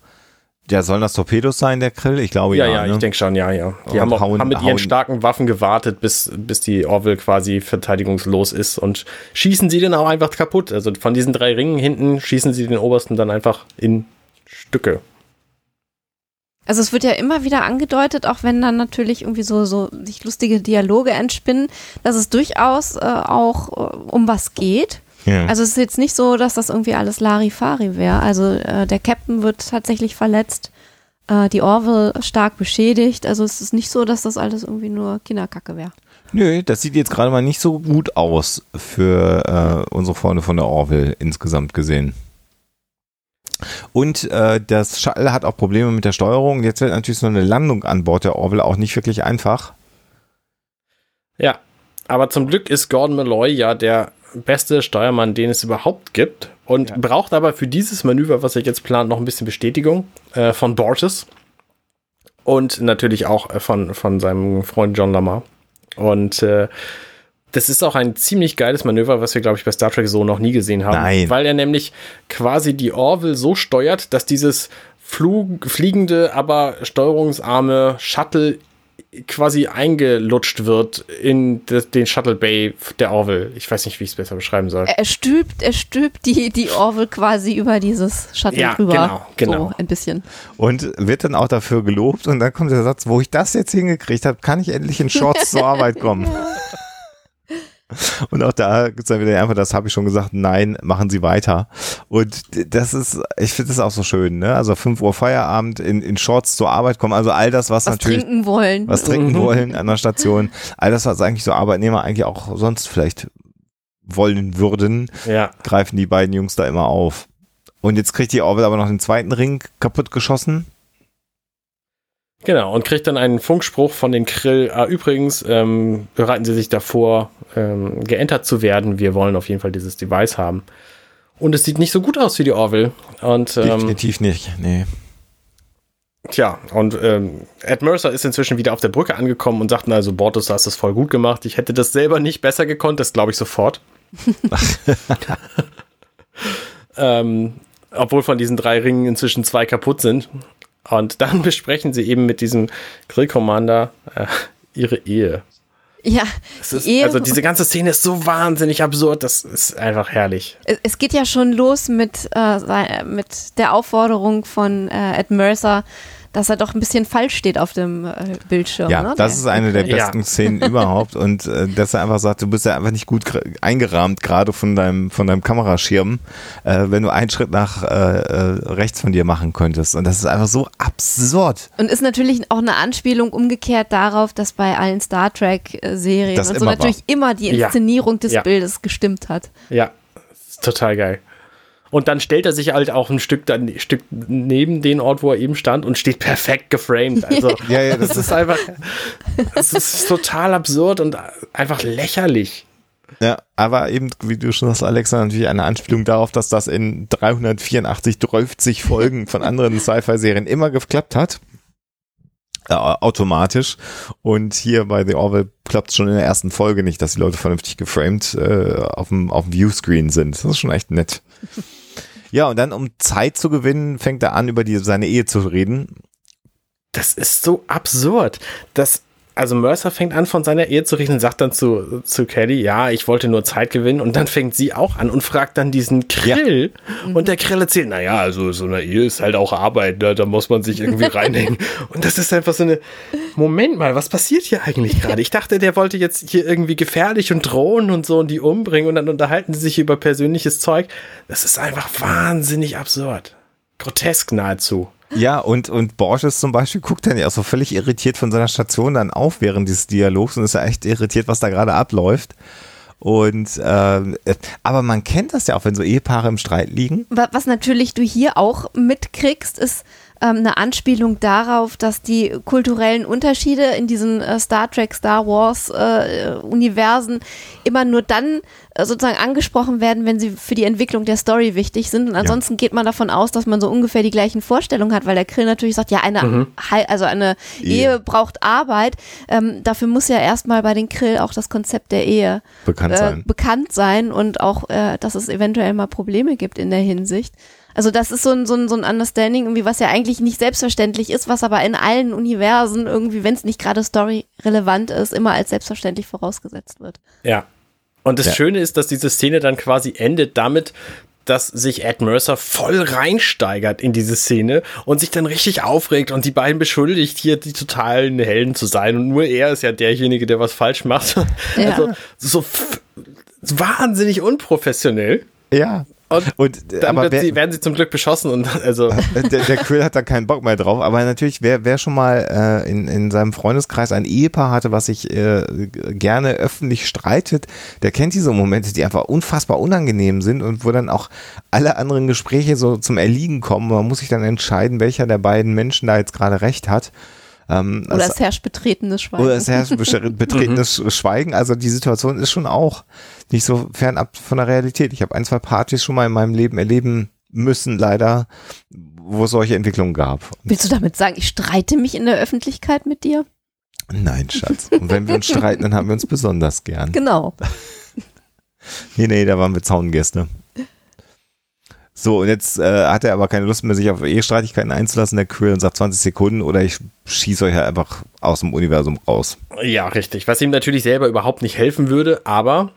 ja, sollen das Torpedos sein, der Grill? Ich glaube ja. Ja, ja, ne? ich denke schon, ja, ja. Die haben, auch, hauen, haben mit ihren starken Waffen gewartet, bis, bis die Orville quasi verteidigungslos ist und schießen sie dann auch einfach kaputt. Also von diesen drei Ringen hinten schießen sie den obersten dann einfach in Stücke. Also es wird ja immer wieder angedeutet, auch wenn dann natürlich irgendwie so, so sich lustige Dialoge entspinnen, dass es durchaus äh, auch äh, um was geht. Ja. Also es ist jetzt nicht so, dass das irgendwie alles Larifari wäre. Also äh, der Captain wird tatsächlich verletzt, äh, die Orville stark beschädigt. Also es ist nicht so, dass das alles irgendwie nur Kinderkacke wäre. Nö, das sieht jetzt gerade mal nicht so gut aus für äh, unsere Freunde von der Orville insgesamt gesehen. Und äh, das Shuttle hat auch Probleme mit der Steuerung. Jetzt wird natürlich so eine Landung an Bord der Orville auch nicht wirklich einfach. Ja, aber zum Glück ist Gordon Malloy ja der beste Steuermann, den es überhaupt gibt und ja. braucht aber für dieses Manöver, was er jetzt plant, noch ein bisschen Bestätigung äh, von Borges und natürlich auch äh, von, von seinem Freund John Lamar. Und äh, das ist auch ein ziemlich geiles Manöver, was wir, glaube ich, bei Star Trek so noch nie gesehen haben. Nein. Weil er nämlich quasi die Orville so steuert, dass dieses Flug, fliegende, aber steuerungsarme Shuttle quasi eingelutscht wird in den Shuttle Bay der Orville. Ich weiß nicht, wie ich es besser beschreiben soll. Er stülpt, er stülpt die, die Orville quasi über dieses Shuttle ja, drüber. Genau, genau. So ein bisschen. Und wird dann auch dafür gelobt und dann kommt der Satz, wo ich das jetzt hingekriegt habe, kann ich endlich in Shorts <laughs> zur Arbeit kommen. Und auch da gibt es dann wieder einfach, das habe ich schon gesagt, nein, machen Sie weiter. Und das ist, ich finde das auch so schön, ne? Also 5 Uhr Feierabend in, in Shorts zur Arbeit kommen, also all das, was, was natürlich. Was trinken wollen. Was trinken mhm. wollen an der Station. All das, was eigentlich so Arbeitnehmer eigentlich auch sonst vielleicht wollen würden, ja. greifen die beiden Jungs da immer auf. Und jetzt kriegt die Orwell aber noch den zweiten Ring kaputt geschossen. Genau, und kriegt dann einen Funkspruch von den Krill. Ah, übrigens, ähm, bereiten Sie sich davor, ähm, geentert zu werden. Wir wollen auf jeden Fall dieses Device haben. Und es sieht nicht so gut aus wie die Orville. Und, ähm, Definitiv nicht, nee. Tja, und ähm, Ed Mercer ist inzwischen wieder auf der Brücke angekommen und sagt, also Bortus, du hast das voll gut gemacht. Ich hätte das selber nicht besser gekonnt, das glaube ich sofort. <laughs> <laughs> ähm, obwohl von diesen drei Ringen inzwischen zwei kaputt sind. Und dann <laughs> besprechen sie eben mit diesem Grill Commander äh, ihre Ehe. Ja, ist, Ehe also diese ganze Szene ist so wahnsinnig absurd, das ist einfach herrlich. Es geht ja schon los mit, äh, mit der Aufforderung von äh, Ed Mercer, dass er doch ein bisschen falsch steht auf dem äh, Bildschirm. Ja, ne? das ist eine der besten ja. Szenen überhaupt und äh, dass er einfach sagt, du bist ja einfach nicht gut eingerahmt, gerade von deinem, von deinem Kameraschirm, äh, wenn du einen Schritt nach äh, äh, rechts von dir machen könntest. Und das ist einfach so absurd. Und ist natürlich auch eine Anspielung umgekehrt darauf, dass bei allen Star Trek-Serien und so natürlich war. immer die Inszenierung ja. des ja. Bildes gestimmt hat. Ja, total geil. Und dann stellt er sich halt auch ein Stück, dann, ein Stück neben den Ort, wo er eben stand und steht perfekt geframed. Also, <laughs> ja, ja, das, das ist einfach, das ist total absurd und einfach lächerlich. Ja, aber eben, wie du schon sagst, Alexa, natürlich eine Anspielung darauf, dass das in 384, 30 Folgen von anderen <laughs> Sci-Fi-Serien immer geklappt hat. Äh, automatisch. Und hier bei The Orville klappt es schon in der ersten Folge nicht, dass die Leute vernünftig geframed äh, auf dem, auf dem Viewscreen sind. Das ist schon echt nett. Ja, und dann, um Zeit zu gewinnen, fängt er an, über die, seine Ehe zu reden. Das ist so absurd. Das also Mercer fängt an, von seiner Ehe zu reden und sagt dann zu, zu Kelly, ja, ich wollte nur Zeit gewinnen. Und dann fängt sie auch an und fragt dann diesen Krill. Ja. Und der Krill erzählt, naja, also so eine Ehe ist halt auch Arbeit, ne? da muss man sich irgendwie <laughs> reinhängen. und das ist einfach so eine, Moment mal, was passiert hier eigentlich gerade? Ich dachte, der wollte jetzt hier irgendwie gefährlich und drohen und so und die umbringen und dann unterhalten sie sich über persönliches Zeug. Das ist einfach wahnsinnig absurd. Grotesk nahezu. Ja, und, und Borges zum Beispiel guckt dann ja auch so völlig irritiert von seiner Station dann auf während dieses Dialogs und ist ja echt irritiert, was da gerade abläuft. Und äh, aber man kennt das ja auch, wenn so Ehepaare im Streit liegen. Was natürlich du hier auch mitkriegst, ist, ähm, eine Anspielung darauf, dass die kulturellen Unterschiede in diesen äh, Star Trek, Star Wars äh, Universen immer nur dann äh, sozusagen angesprochen werden, wenn sie für die Entwicklung der Story wichtig sind. Und ansonsten ja. geht man davon aus, dass man so ungefähr die gleichen Vorstellungen hat, weil der Krill natürlich sagt, ja, eine, mhm. also eine Ehe, Ehe braucht Arbeit. Ähm, dafür muss ja erstmal bei den Krill auch das Konzept der Ehe bekannt äh, sein, bekannt sein und auch, äh, dass es eventuell mal Probleme gibt in der Hinsicht. Also das ist so ein, so ein, so ein Understanding, irgendwie, was ja eigentlich nicht selbstverständlich ist, was aber in allen Universen irgendwie, wenn es nicht gerade story-relevant ist, immer als selbstverständlich vorausgesetzt wird. Ja. Und das ja. Schöne ist, dass diese Szene dann quasi endet damit, dass sich Ed Mercer voll reinsteigert in diese Szene und sich dann richtig aufregt und die beiden beschuldigt, hier die totalen Helden zu sein. Und nur er ist ja derjenige, der was falsch macht. <laughs> Ja. Also so wahnsinnig unprofessionell. Ja. Und, und dann aber wer, sie, werden sie zum Glück beschossen und also. Der, der Quill hat da keinen Bock mehr drauf. Aber natürlich, wer, wer schon mal äh, in, in seinem Freundeskreis ein Ehepaar hatte, was sich äh, gerne öffentlich streitet, der kennt diese Momente, die einfach unfassbar unangenehm sind und wo dann auch alle anderen Gespräche so zum Erliegen kommen. Man muss sich dann entscheiden, welcher der beiden Menschen da jetzt gerade recht hat. Ähm, oder es herrscht betretenes Schweigen. Oder es herrscht <laughs> betretenes mhm. Schweigen. Also die Situation ist schon auch nicht so fernab von der Realität. Ich habe ein, zwei Partys schon mal in meinem Leben erleben müssen, leider, wo es solche Entwicklungen gab. Willst du damit sagen, ich streite mich in der Öffentlichkeit mit dir? Nein, Schatz. Und wenn wir uns streiten, dann haben wir uns besonders gern. Genau. <laughs> nee, nee, da waren wir Zaungäste. So, und jetzt äh, hat er aber keine Lust mehr, sich auf Ehestreitigkeiten einzulassen, der Quill, und sagt 20 Sekunden oder ich schieße euch halt einfach aus dem Universum raus. Ja, richtig. Was ihm natürlich selber überhaupt nicht helfen würde, aber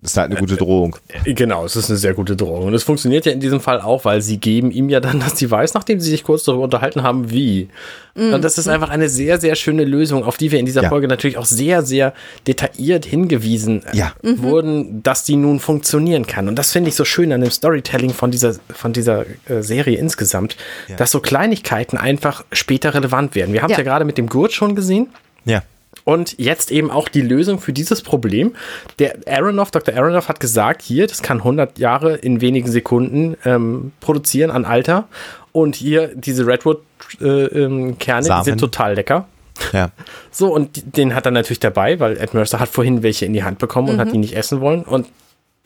das ist halt eine gute Drohung. Äh, genau, es ist eine sehr gute Drohung. Und es funktioniert ja in diesem Fall auch, weil sie geben ihm ja dann das Device, nachdem sie sich kurz darüber unterhalten haben, wie. Mhm. Und das ist einfach eine sehr, sehr schöne Lösung, auf die wir in dieser ja. Folge natürlich auch sehr, sehr detailliert hingewiesen äh, ja. mhm. wurden, dass die nun funktionieren kann. Und das finde ich so schön an dem Storytelling von dieser, von dieser äh, Serie insgesamt, ja. dass so Kleinigkeiten einfach später relevant werden. Wir haben es ja gerade mit dem Gurt schon gesehen. Ja. Und jetzt eben auch die Lösung für dieses Problem. Der Aronoff, Dr. Aronoff hat gesagt, hier, das kann 100 Jahre in wenigen Sekunden ähm, produzieren an Alter. Und hier diese Redwood-Kerne, äh, ähm, die sind total lecker. Ja. <laughs> So, und den hat er natürlich dabei, weil Ed Mercer hat vorhin welche in die Hand bekommen und mhm. hat die nicht essen wollen. Und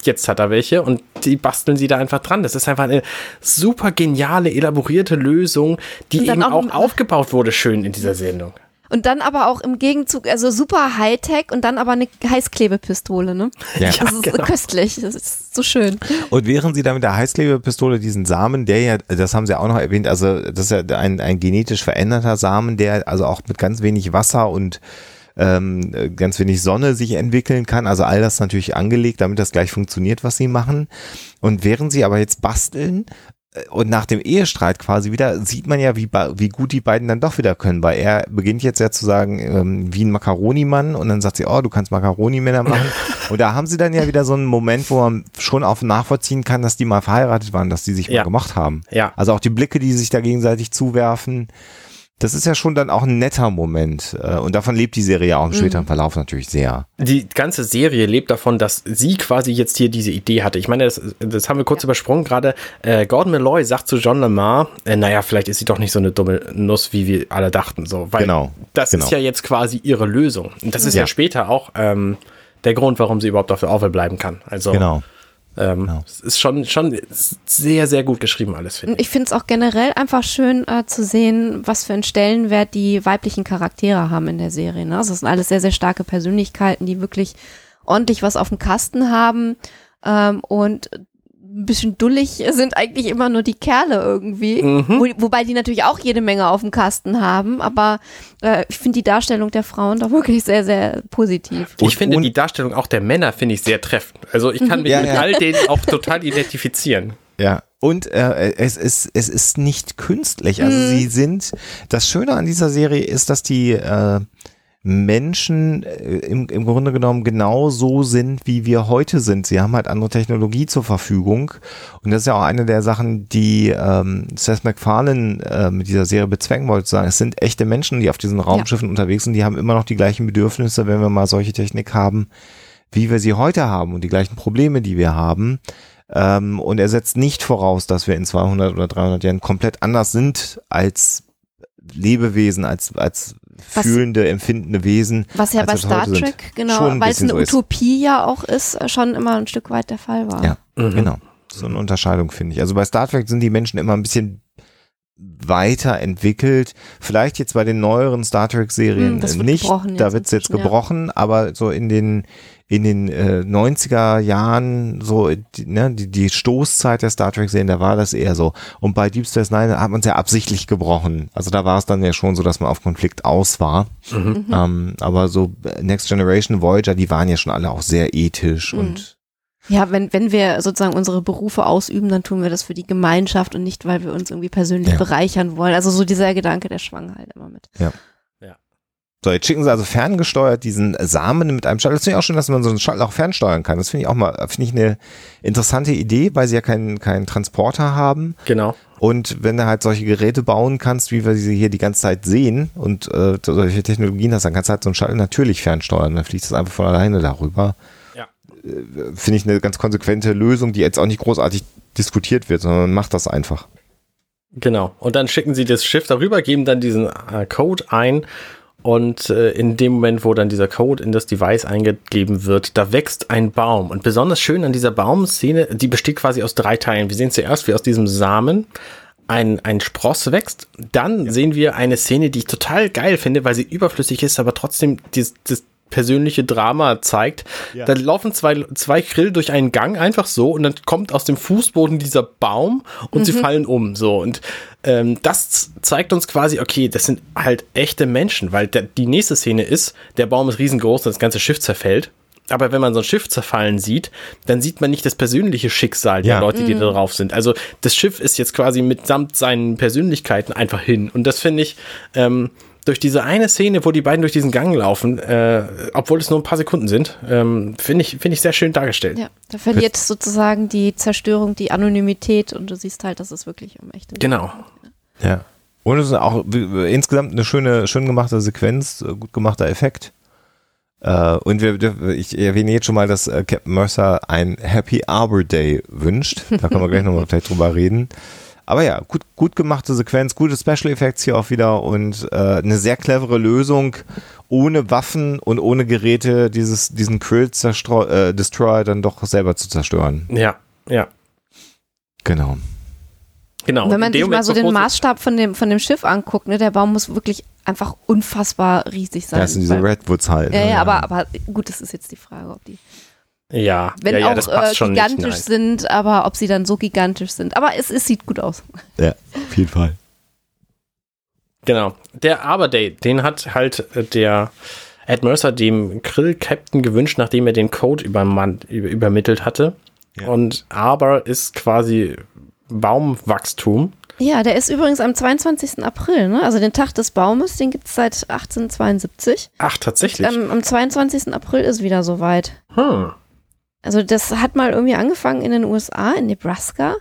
jetzt hat er welche und die basteln sie da einfach dran. Das ist einfach eine super geniale, elaborierte Lösung, die eben auch, auch aufgebaut wurde schön in dieser Sendung. Und dann aber auch im Gegenzug, also super Hightech und dann aber eine Heißklebepistole, ne? Ja. Das ist genau. köstlich, das ist so schön. Und während sie da mit der Heißklebepistole diesen Samen, der ja, das haben sie auch noch erwähnt, also das ist ja ein, ein genetisch veränderter Samen, der also auch mit ganz wenig Wasser und ähm, ganz wenig Sonne sich entwickeln kann. Also all das natürlich angelegt, damit das gleich funktioniert, was sie machen. Und während sie aber jetzt basteln, und nach dem Ehestreit quasi wieder sieht man ja, wie, wie gut die beiden dann doch wieder können, weil er beginnt jetzt ja zu sagen, ähm, wie ein Macaroni-Mann und dann sagt sie, oh, du kannst Macaroni-Männer machen. <laughs> und da haben sie dann ja wieder so einen Moment, wo man schon auch nachvollziehen kann, dass die mal verheiratet waren, dass die sich ja. mal gemacht haben. Ja. Also auch die Blicke, die sich da gegenseitig zuwerfen das ist ja schon dann auch ein netter Moment. Äh, und davon lebt die Serie auch im späteren mhm. Verlauf natürlich sehr. Die ganze Serie lebt davon, dass sie quasi jetzt hier diese Idee hatte. Ich meine, das, das haben wir kurz ja. übersprungen gerade. Äh, Gordon Malloy sagt zu John Lamar, äh, naja, vielleicht ist sie doch nicht so eine dumme Nuss, wie wir alle dachten. So, weil genau. das genau. ist ja jetzt quasi ihre Lösung. Und das ist ja, ja später auch ähm, der Grund, warum sie überhaupt auf der Orwell bleiben kann. Also genau. Ähm, genau. Es ist schon, schon sehr, sehr gut geschrieben alles, finde ich. Ich finde es auch generell einfach schön äh, zu sehen, was für einen Stellenwert die weiblichen Charaktere haben in der Serie. Ne? Also das sind alles sehr, sehr starke Persönlichkeiten, die wirklich ordentlich was auf dem Kasten haben. Ähm, und ein bisschen dullig sind eigentlich immer nur die Kerle irgendwie. Mhm. Wo, wobei die natürlich auch jede Menge auf dem Kasten haben, aber äh, ich finde die Darstellung der Frauen doch wirklich sehr, sehr positiv. Ich finde die Darstellung auch der Männer finde ich sehr treffend. Also ich kann mich ja, mit ja. all denen auch total identifizieren. Ja, und äh, es, ist, es ist nicht künstlich. Also mhm. sie sind, das Schöne an dieser Serie ist, dass die äh, Menschen äh, im, im Grunde genommen genau so sind, wie wir heute sind. Sie haben halt andere Technologie zur Verfügung. Und das ist ja auch eine der Sachen, die ähm, Seth MacFarlane äh, mit dieser Serie bezwecken wollte, sagen, es sind echte Menschen, die auf diesen Raumschiffen ja. unterwegs sind, die haben immer noch die gleichen Bedürfnisse, wenn wir mal solche Technik haben, wie wir sie heute haben und die gleichen Probleme, die wir haben. Ähm, und er setzt nicht voraus, dass wir in 200 oder 300 Jahren komplett anders sind als Lebewesen, als, als was, fühlende, empfindende Wesen. Was ja bei Star Trek, genau, weil es eine so Utopie ist. ja auch ist, schon immer ein Stück weit der Fall war. Ja, mhm. genau. So eine Unterscheidung finde ich. Also bei Star Trek sind die Menschen immer ein bisschen weiterentwickelt. Vielleicht jetzt bei den neueren Star Trek-Serien hm, nicht. Da wird es jetzt gebrochen, ja. aber so in den in den äh, 90er Jahren so die, ne, die, die Stoßzeit der Star Trek-Serien, da war das eher so. Und bei Deep Space Nine hat man es ja absichtlich gebrochen. Also da war es dann ja schon so, dass man auf Konflikt aus war. Mhm. Ähm, aber so Next Generation Voyager, die waren ja schon alle auch sehr ethisch mhm. und ja, wenn, wenn wir sozusagen unsere Berufe ausüben, dann tun wir das für die Gemeinschaft und nicht, weil wir uns irgendwie persönlich ja. bereichern wollen. Also so dieser Gedanke, der schwang halt immer mit. Ja. ja. So, jetzt schicken sie also ferngesteuert diesen Samen mit einem Shuttle. Das finde ich auch schön, dass man so einen Shuttle auch fernsteuern kann. Das finde ich auch mal, finde ich eine interessante Idee, weil sie ja keinen, keinen Transporter haben. Genau. Und wenn du halt solche Geräte bauen kannst, wie wir sie hier die ganze Zeit sehen und äh, solche Technologien hast, dann kannst du halt so einen Shuttle natürlich fernsteuern. Dann fliegt das einfach von alleine darüber. Äh, finde ich eine ganz konsequente Lösung, die jetzt auch nicht großartig diskutiert wird, sondern man macht das einfach. Genau. Und dann schicken sie das Schiff darüber, geben dann diesen äh, Code ein und äh, in dem Moment, wo dann dieser Code in das Device eingegeben wird, da wächst ein Baum. Und besonders schön an dieser Baumszene, die besteht quasi aus drei Teilen. Wir sehen zuerst, wie aus diesem Samen ein, ein Spross wächst. Dann ja. sehen wir eine Szene, die ich total geil finde, weil sie überflüssig ist, aber trotzdem das, das persönliche Drama zeigt. Ja. Da laufen zwei, zwei Grill durch einen Gang einfach so und dann kommt aus dem Fußboden dieser Baum und mhm. sie fallen um. So und ähm, das zeigt uns quasi, okay, das sind halt echte Menschen, weil der, die nächste Szene ist, der Baum ist riesengroß und das ganze Schiff zerfällt. Aber wenn man so ein Schiff zerfallen sieht, dann sieht man nicht das persönliche Schicksal der ja. Leute, die mhm. da drauf sind. Also das Schiff ist jetzt quasi mitsamt seinen Persönlichkeiten einfach hin. Und das finde ich, ähm, durch diese eine Szene, wo die beiden durch diesen Gang laufen, äh, obwohl es nur ein paar Sekunden sind, ähm, finde ich, finde ich sehr schön dargestellt. Ja, da verliert Für sozusagen die Zerstörung, die Anonymität und du siehst halt, dass es wirklich um echte Genau. Ja. Und es ist auch insgesamt eine schöne, schön gemachte Sequenz, äh, gut gemachter Effekt. Uh, und wir, ich erwähne jetzt schon mal, dass Captain Mercer ein Happy Arbor Day wünscht. Da können wir gleich nochmal vielleicht drüber reden. Aber ja, gut, gut gemachte Sequenz, gute Special Effects hier auch wieder und äh, eine sehr clevere Lösung, ohne Waffen und ohne Geräte dieses, diesen Krill äh, Destroyer dann doch selber zu zerstören. Ja, ja. Genau. Genau. wenn man sich mal so den Maßstab von dem, von dem Schiff anguckt, ne, der Baum muss wirklich einfach unfassbar riesig sein. Das sind diese Redwoods halt. Ja, ne? ja, aber, aber gut, das ist jetzt die Frage, ob die ja, wenn ja, ja, auch äh, gigantisch nicht, sind, aber ob sie dann so gigantisch sind. Aber es, es sieht gut aus. Ja, auf jeden Fall. Genau. Der Arbor-Day, den hat halt äh, der Ed Mercer dem Krill-Captain gewünscht, nachdem er den Code übermittelt hatte. Ja. Und Arbor ist quasi Baumwachstum. Ja, der ist übrigens am 22. April, ne? Also den Tag des Baumes, den gibt es seit 1872. Ach, tatsächlich. Und, ähm, am 22. April ist wieder soweit. Hm. Also das hat mal irgendwie angefangen in den USA, in Nebraska.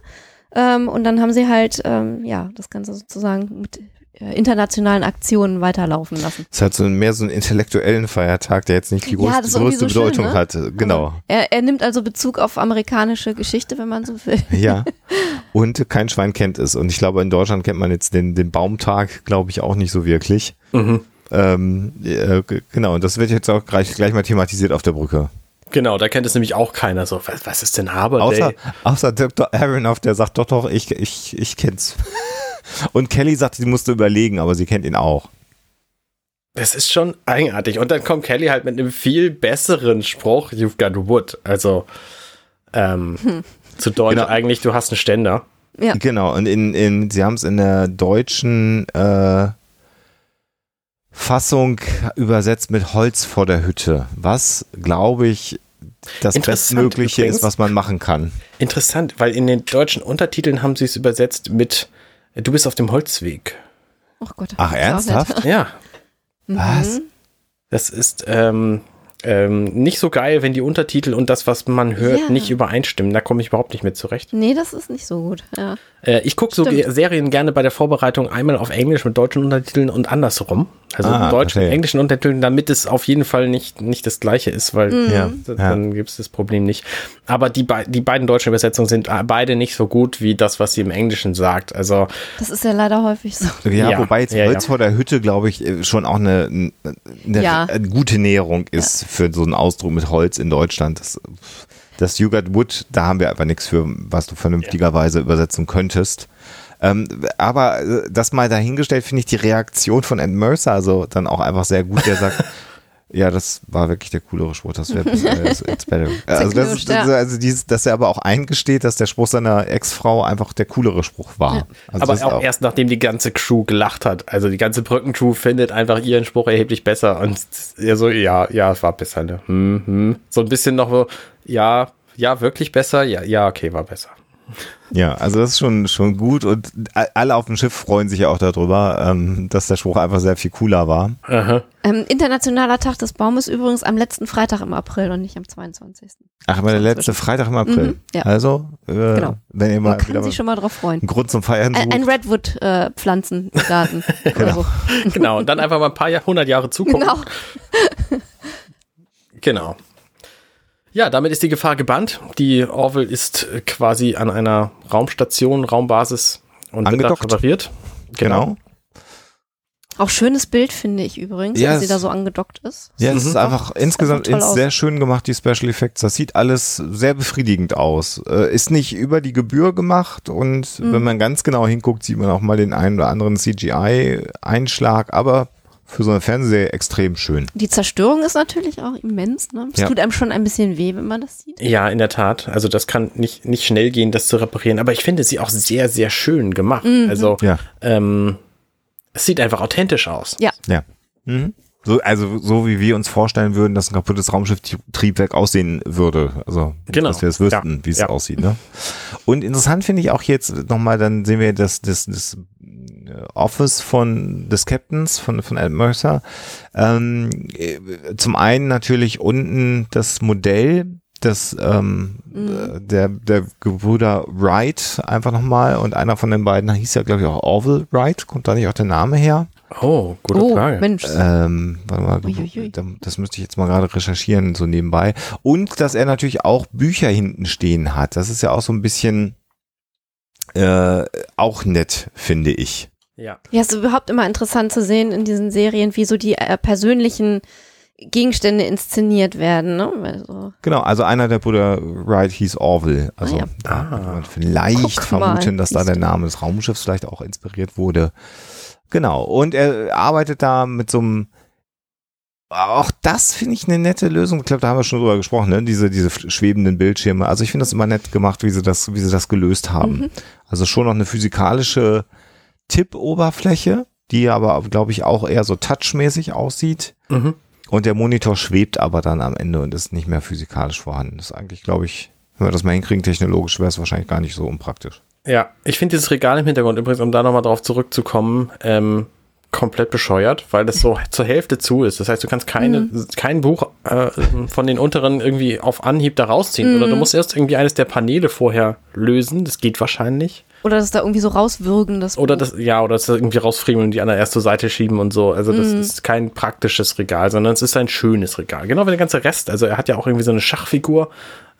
Ähm, und dann haben sie halt, ähm, ja, das Ganze sozusagen mit äh, internationalen Aktionen weiterlaufen lassen. Es hat so mehr so einen intellektuellen Feiertag, der jetzt nicht die größte, ja, größte so Bedeutung schön, ne? hat. Genau. Er, er, nimmt also Bezug auf amerikanische Geschichte, wenn man so will. <laughs> Ja. <laughs> Und kein Schwein kennt es. Und ich glaube, in Deutschland kennt man jetzt den, den Baumtag, glaube ich, auch nicht so wirklich. Mhm. Ähm, äh, genau, und das wird jetzt auch gleich, gleich mal thematisiert auf der Brücke. Genau, da kennt es nämlich auch keiner. So, was, was ist denn Arbor außer, Außer Dr. Aronoff, der sagt, doch, doch, ich, ich, ich kenn's. <laughs> Und Kelly sagt, sie musste überlegen, aber sie kennt ihn auch. Das ist schon eigenartig. Und dann kommt Kelly halt mit einem viel besseren Spruch, you've got wood. Also ähm, hm. zu Deutsch genau. eigentlich, du hast einen Ständer. Ja. Genau, und in, in, sie haben es in der deutschen äh, Fassung übersetzt mit Holz vor der Hütte, was, glaube ich, das Bestmögliche übrigens. ist, was man machen kann. Interessant, weil in den deutschen Untertiteln haben sie es übersetzt mit Du bist auf dem Holzweg. Oh Gott. Ach, ernsthaft? Ja. Was? Mhm. Das ist, ähm, ähm, nicht so geil, wenn die Untertitel und das, was man hört, ja. nicht übereinstimmen. Da komme ich überhaupt nicht mit zurecht. Nee, das ist nicht so gut. Ja. Äh, ich gucke so Serien gerne bei der Vorbereitung einmal auf Englisch mit deutschen Untertiteln und andersrum. Also ah, deutsch mit englischen Untertiteln, damit es auf jeden Fall nicht, nicht das gleiche ist, weil mhm. ja, dann gibt es das Problem nicht. Aber die, be die beiden deutschen Übersetzungen sind beide nicht so gut wie das, was sie im Englischen sagt. Also das ist ja leider häufig so. Ja, ja wobei jetzt Holz vor der Hütte, glaube ich, äh, schon auch eine, eine, eine gute Näherung ist für so einen Ausdruck mit Holz in Deutschland. Das, das You Got Wood, da haben wir einfach nichts für, was du vernünftigerweise ja. übersetzen könntest. Ähm, aber äh, das mal dahingestellt, finde ich die Reaktion von Ed Mercer also dann auch einfach sehr gut, der sagt, <laughs> Ja, das war wirklich der coolere Spruch. Das wäre äh, it's better. <laughs> also, das ist, das, also dieses, dass er aber auch eingesteht, dass der Spruch seiner Ex-Frau einfach der coolere Spruch war. Ja. Also aber auch, auch, erst nachdem die ganze Crew gelacht hat. Also die ganze Brückencrew findet einfach ihren Spruch erheblich besser. Und er so, ja, ja, es war besser. Ne? Hm, hm. So ein bisschen noch so, ja, ja, wirklich besser. Ja, ja, okay, war besser. Ja, also das ist schon, schon gut und alle auf dem Schiff freuen sich ja auch darüber, ähm, dass der Spruch einfach sehr viel cooler war. Ähm, internationaler Tag des Baumes übrigens am letzten Freitag im April und nicht am 22. Ach, aber der letzte Freitag im April. Mhm, ja. Also, äh, genau. wenn ihr mal Man kann sich schon mal drauf freuen. Einen Grund zum Feiern sucht. Ein, ein Redwood-Pflanzengarten. Äh, <laughs> genau. So. genau, und dann einfach mal ein paar hundert Jahre <laughs> zugucken. Genau. genau. Ja, damit ist die Gefahr gebannt. Die Orville ist äh, quasi an einer Raumstation, Raumbasis und Angedockt. wird repariert. Genau. genau. Auch schönes Bild finde ich übrigens, ja, wenn sie da so angedockt ist. Ja, es mhm. ist einfach das insgesamt ist sehr schön gemacht, die Special Effects. Das sieht alles sehr befriedigend aus. Äh, ist nicht über die Gebühr gemacht und mhm. wenn man ganz genau hinguckt, sieht man auch mal den einen oder anderen CGI-Einschlag, aber für so eine Fernsehserie extrem schön. Die Zerstörung ist natürlich auch immens. Ne? Es ja. tut einem schon ein bisschen weh, wenn man das sieht. Ja, in der Tat. Also das kann nicht, nicht schnell gehen, das zu reparieren. Aber ich finde sie auch sehr, sehr schön gemacht. Mhm. Also ja. ähm, es sieht einfach authentisch aus. Ja. Ja. Mhm. So, also so wie wir uns vorstellen würden, dass ein kaputtes Raumschiff-Triebwerk aussehen würde. Also genau. dass wir es wüssten, ja. wie es ja. aussieht. Ne? Und interessant finde ich auch jetzt nochmal, dann sehen wir das, das, das äh, Office von des Captains, von, von Ed Mercer. Ähm, äh, zum einen natürlich unten das Modell das ähm, mhm. der der Gebrüder Wright einfach nochmal und einer von den beiden hieß ja glaube ich auch Orville Wright kommt da nicht auch der Name her oh gute oh, Frage Mensch ähm, warte mal Uiuiui. das müsste ich jetzt mal gerade recherchieren so nebenbei und dass er natürlich auch Bücher hinten stehen hat das ist ja auch so ein bisschen äh, auch nett finde ich ja. Ja, es ist überhaupt immer interessant zu sehen in diesen Serien, wie so die äh, persönlichen Gegenstände inszeniert werden. Ne? Also genau, also einer der Brüder Wright hieß Orville. Also ah, ja. da kann man vielleicht Guck vermuten, mal. dass da der Name des Raumschiffs vielleicht auch inspiriert wurde. Genau, und er arbeitet da mit so einem auch das finde ich eine nette Lösung. Ich glaube, da haben wir schon drüber gesprochen, ne? Diese, diese schwebenden Bildschirme. Also ich finde das immer nett gemacht, wie sie das, wie sie das gelöst haben. Mhm. Also schon noch eine physikalische Tipp-Oberfläche, die aber, glaube ich, auch eher so touchmäßig aussieht. Mhm. Und der Monitor schwebt aber dann am Ende und ist nicht mehr physikalisch vorhanden. Das ist eigentlich, glaube ich, wenn wir das mal hinkriegen, technologisch wäre es wahrscheinlich gar nicht so unpraktisch. Ja, ich finde dieses Regal im Hintergrund übrigens, um da nochmal drauf zurückzukommen, ähm, komplett bescheuert, weil das so <laughs> zur Hälfte zu ist. Das heißt, du kannst keine, mhm. kein Buch äh, von den unteren irgendwie auf Anhieb da rausziehen. Mhm. Oder du mhm. musst erst irgendwie eines der Paneele vorher lösen. Das geht wahrscheinlich. Oder das da irgendwie so rauswürgen, das Oder das, ja, oder das irgendwie rausfriemeln und die an der erste Seite schieben und so. Also das mhm. ist kein praktisches Regal, sondern es ist ein schönes Regal. Genau wie der ganze Rest. Also er hat ja auch irgendwie so eine Schachfigur.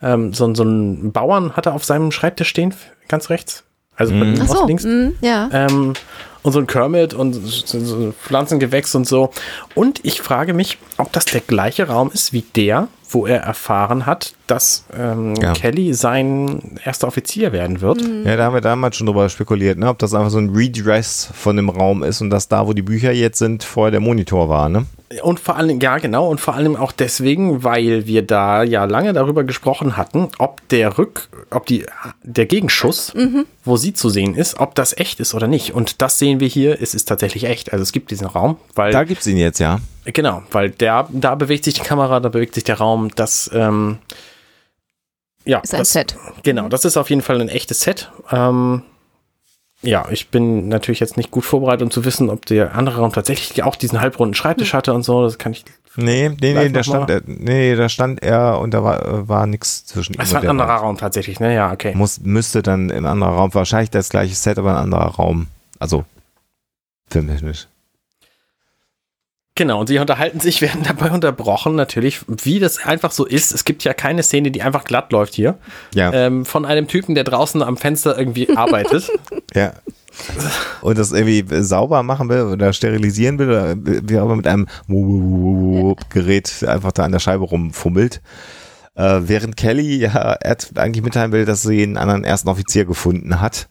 Ähm, so, so einen Bauern hat er auf seinem Schreibtisch stehen, ganz rechts. Also mhm. Ach so, links. Mhm, ja. Ähm, und so ein Kermit und so Pflanzengewächs und so. Und ich frage mich, ob das der gleiche Raum ist wie der, wo er erfahren hat, dass ähm, ja. Kelly sein erster Offizier werden wird. Mhm. Ja, da haben wir damals schon drüber spekuliert, ne? ob das einfach so ein Redress von dem Raum ist und dass da, wo die Bücher jetzt sind, vorher der Monitor war. Ne? Und vor allem, ja genau, und vor allem auch deswegen, weil wir da ja lange darüber gesprochen hatten, ob der Rück, ob die, der Gegenschuss, mhm. wo sie zu sehen ist, ob das echt ist oder nicht. Und das sehen wir hier, es ist tatsächlich echt. Also es gibt diesen Raum, weil. Da gibt es ihn jetzt, ja. Genau, weil der, da bewegt sich die Kamera, da bewegt sich der Raum, das, ähm, ja. Ist ein das, Set. Genau, das ist auf jeden Fall ein echtes Set. Ähm, ja, ich bin natürlich jetzt nicht gut vorbereitet, um zu wissen, ob der andere Raum tatsächlich auch diesen halbrunden Schreibtisch hm. hatte und so. Das kann ich. Nee, nee, nee, da stand, er, nee, da stand er und da war, war nichts zwischen ihm Es war ein anderer Raum tatsächlich, ne? Ja, okay. Muss, müsste dann ein anderer Raum, wahrscheinlich das gleiche Set, aber ein anderer Raum. Also, filmtechnisch. Genau, und sie unterhalten sich, <laughs> werden dabei unterbrochen, natürlich, wie das einfach so ist. Es gibt ja keine Szene, die einfach glatt läuft hier. Ja. Ähm, von einem Typen, der draußen am Fenster irgendwie <laughs> arbeitet. ja. Und das irgendwie sauber machen will oder sterilisieren will, oder wie auch immer mit einem Gerät einfach da an der Scheibe rumfummelt. Äh, während Kelly ja eigentlich mitteilen will, dass sie einen anderen ersten Offizier gefunden hat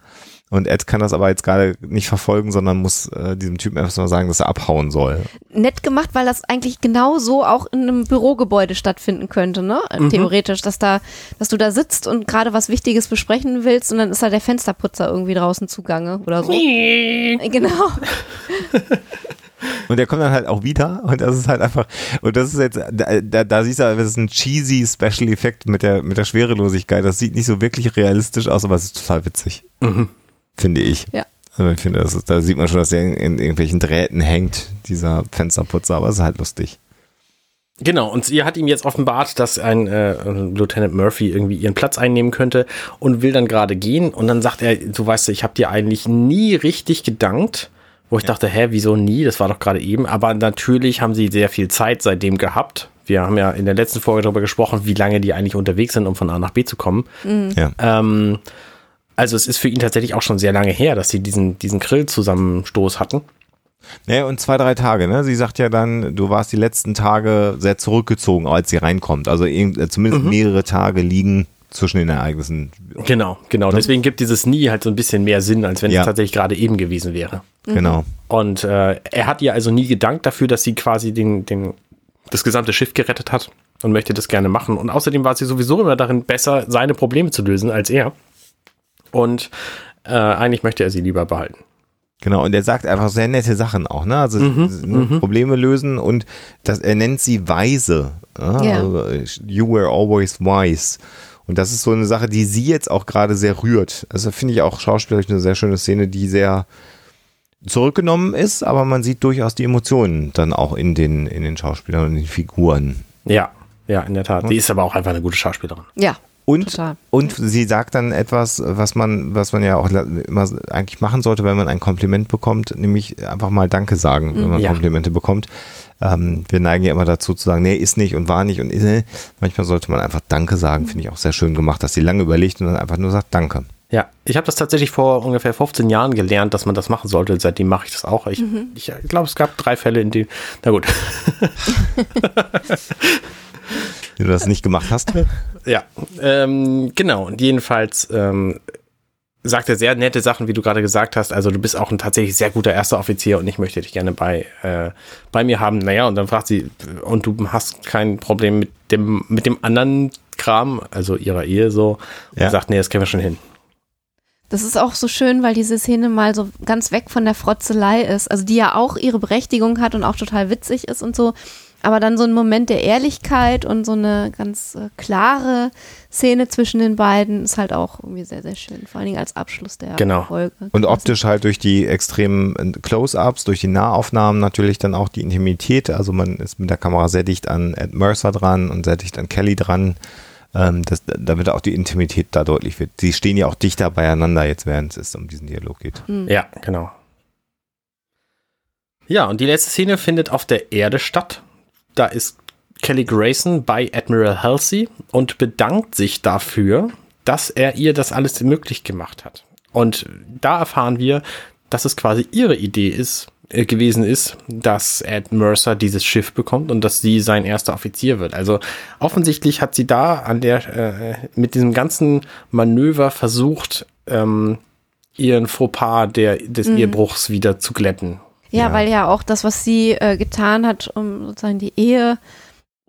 und Ed kann das aber jetzt gerade nicht verfolgen, sondern muss äh, diesem Typen einfach mal sagen, dass er abhauen soll. Nett gemacht, weil das eigentlich genau so auch in einem Bürogebäude stattfinden könnte, ne? Mhm. Theoretisch, dass da, dass du da sitzt und gerade was Wichtiges besprechen willst und dann ist da der Fensterputzer irgendwie draußen zugange oder so. genau. <laughs> Und der kommt dann halt auch wieder und das ist halt einfach, und das ist jetzt, da, da, da siehst du, das ist ein cheesy Special Effekt mit der, mit der Schwerelosigkeit. Das sieht nicht so wirklich realistisch aus, aber es ist total witzig. Mhm finde ich. Ja. Also ich finde, ist, da sieht man schon, dass er in, in, irgendwelchen Drähten hängt, dieser Fensterputzer, aber es ist halt lustig. Genau, und sie hat ihm jetzt offenbart, dass ein äh, Lieutenant Murphy irgendwie ihren Platz einnehmen könnte und will dann gerade gehen. Und dann sagt er, du weißt, ich habe dir eigentlich nie richtig gedankt. Wo ich ja. dachte, hä, wieso nie? Das war doch gerade eben. Aber natürlich haben sie sehr viel Zeit seitdem gehabt. Wir haben ja in der letzten Folge darüber gesprochen, wie lange die eigentlich unterwegs sind, um von A nach B zu kommen. Mhm. Ja. Ähm, also es ist für ihn tatsächlich auch schon sehr lange her, dass sie diesen, diesen Grillzusammenstoß hatten. Naja, und zwei, drei Tage, ne? Sie sagt ja dann, du warst die letzten Tage sehr zurückgezogen, als sie reinkommt. Also äh, zumindest mhm. mehrere Tage liegen zwischen den Ereignissen. Genau, genau. Deswegen gibt dieses Nie halt so ein bisschen mehr Sinn, als wenn ja. es tatsächlich gerade eben gewesen wäre. Mhm. Genau. Und äh, er hat ihr also nie gedankt dafür, dass sie quasi den, den, das gesamte Schiff gerettet hat und möchte das gerne machen. Und außerdem war sie sowieso immer darin besser, seine Probleme zu lösen als er. Und äh, eigentlich möchte er sie lieber behalten. Genau, und er sagt einfach sehr nette Sachen auch, ne? Also mhm, ne? Mhm. Probleme lösen und das, er nennt sie weise. Ja? Ja. Also, you were always wise. Und das ist so eine Sache, die sie jetzt auch gerade sehr rührt. Also finde ich auch schauspielerisch eine sehr schöne Szene, die sehr zurückgenommen ist, aber man sieht durchaus die Emotionen dann auch in den, in den Schauspielern und den Figuren. Ja, ja, in der Tat. Die ist aber auch einfach eine gute Schauspielerin. Ja, und, und sie sagt dann etwas, was man, was man ja auch immer eigentlich machen sollte, wenn man ein Kompliment bekommt, nämlich einfach mal Danke sagen, wenn man ja. Komplimente bekommt. Ähm, wir neigen ja immer dazu zu sagen, nee, ist nicht und war nicht und ist nicht. Manchmal sollte man einfach Danke sagen, finde ich auch sehr schön gemacht, dass sie lange überlegt und dann einfach nur sagt Danke. Ja, ich habe das tatsächlich vor ungefähr 15 Jahren gelernt, dass man das machen sollte. Seitdem mache ich das auch. Ich, mhm. ich glaube, es gab drei Fälle, in denen. Na gut. <laughs> <laughs> Wie du das nicht gemacht hast. Ja, ähm, genau. Und jedenfalls ähm, sagt er sehr nette Sachen, wie du gerade gesagt hast. Also du bist auch ein tatsächlich sehr guter erster Offizier und ich möchte dich gerne bei, äh, bei mir haben. Naja, und dann fragt sie, und du hast kein Problem mit dem, mit dem anderen Kram, also ihrer Ehe so. Und ja. sagt, nee, das kriegen wir schon hin. Das ist auch so schön, weil diese Szene mal so ganz weg von der Frotzelei ist. Also die ja auch ihre Berechtigung hat und auch total witzig ist und so. Aber dann so ein Moment der Ehrlichkeit und so eine ganz äh, klare Szene zwischen den beiden ist halt auch irgendwie sehr, sehr schön. Vor allen Dingen als Abschluss der genau. Folge. Und optisch halt durch die extremen äh, Close-Ups, durch die Nahaufnahmen natürlich dann auch die Intimität. Also man ist mit der Kamera sehr dicht an Ed Mercer dran und sehr dicht an Kelly dran. Ähm, das, damit auch die Intimität da deutlich wird. Sie stehen ja auch dichter beieinander jetzt, während es um diesen Dialog geht. Mhm. Ja, genau. Ja, und die letzte Szene findet auf der Erde statt. Da ist Kelly Grayson bei Admiral Halsey und bedankt sich dafür, dass er ihr das alles möglich gemacht hat. Und da erfahren wir, dass es quasi ihre Idee ist, äh, gewesen ist, dass Ed Mercer dieses Schiff bekommt und dass sie sein erster Offizier wird. Also offensichtlich hat sie da an der äh, mit diesem ganzen Manöver versucht, ähm, ihren Fauxpas der, des mhm. Ehebruchs wieder zu glätten. Ja, ja, weil ja auch das, was sie äh, getan hat, um sozusagen die Ehe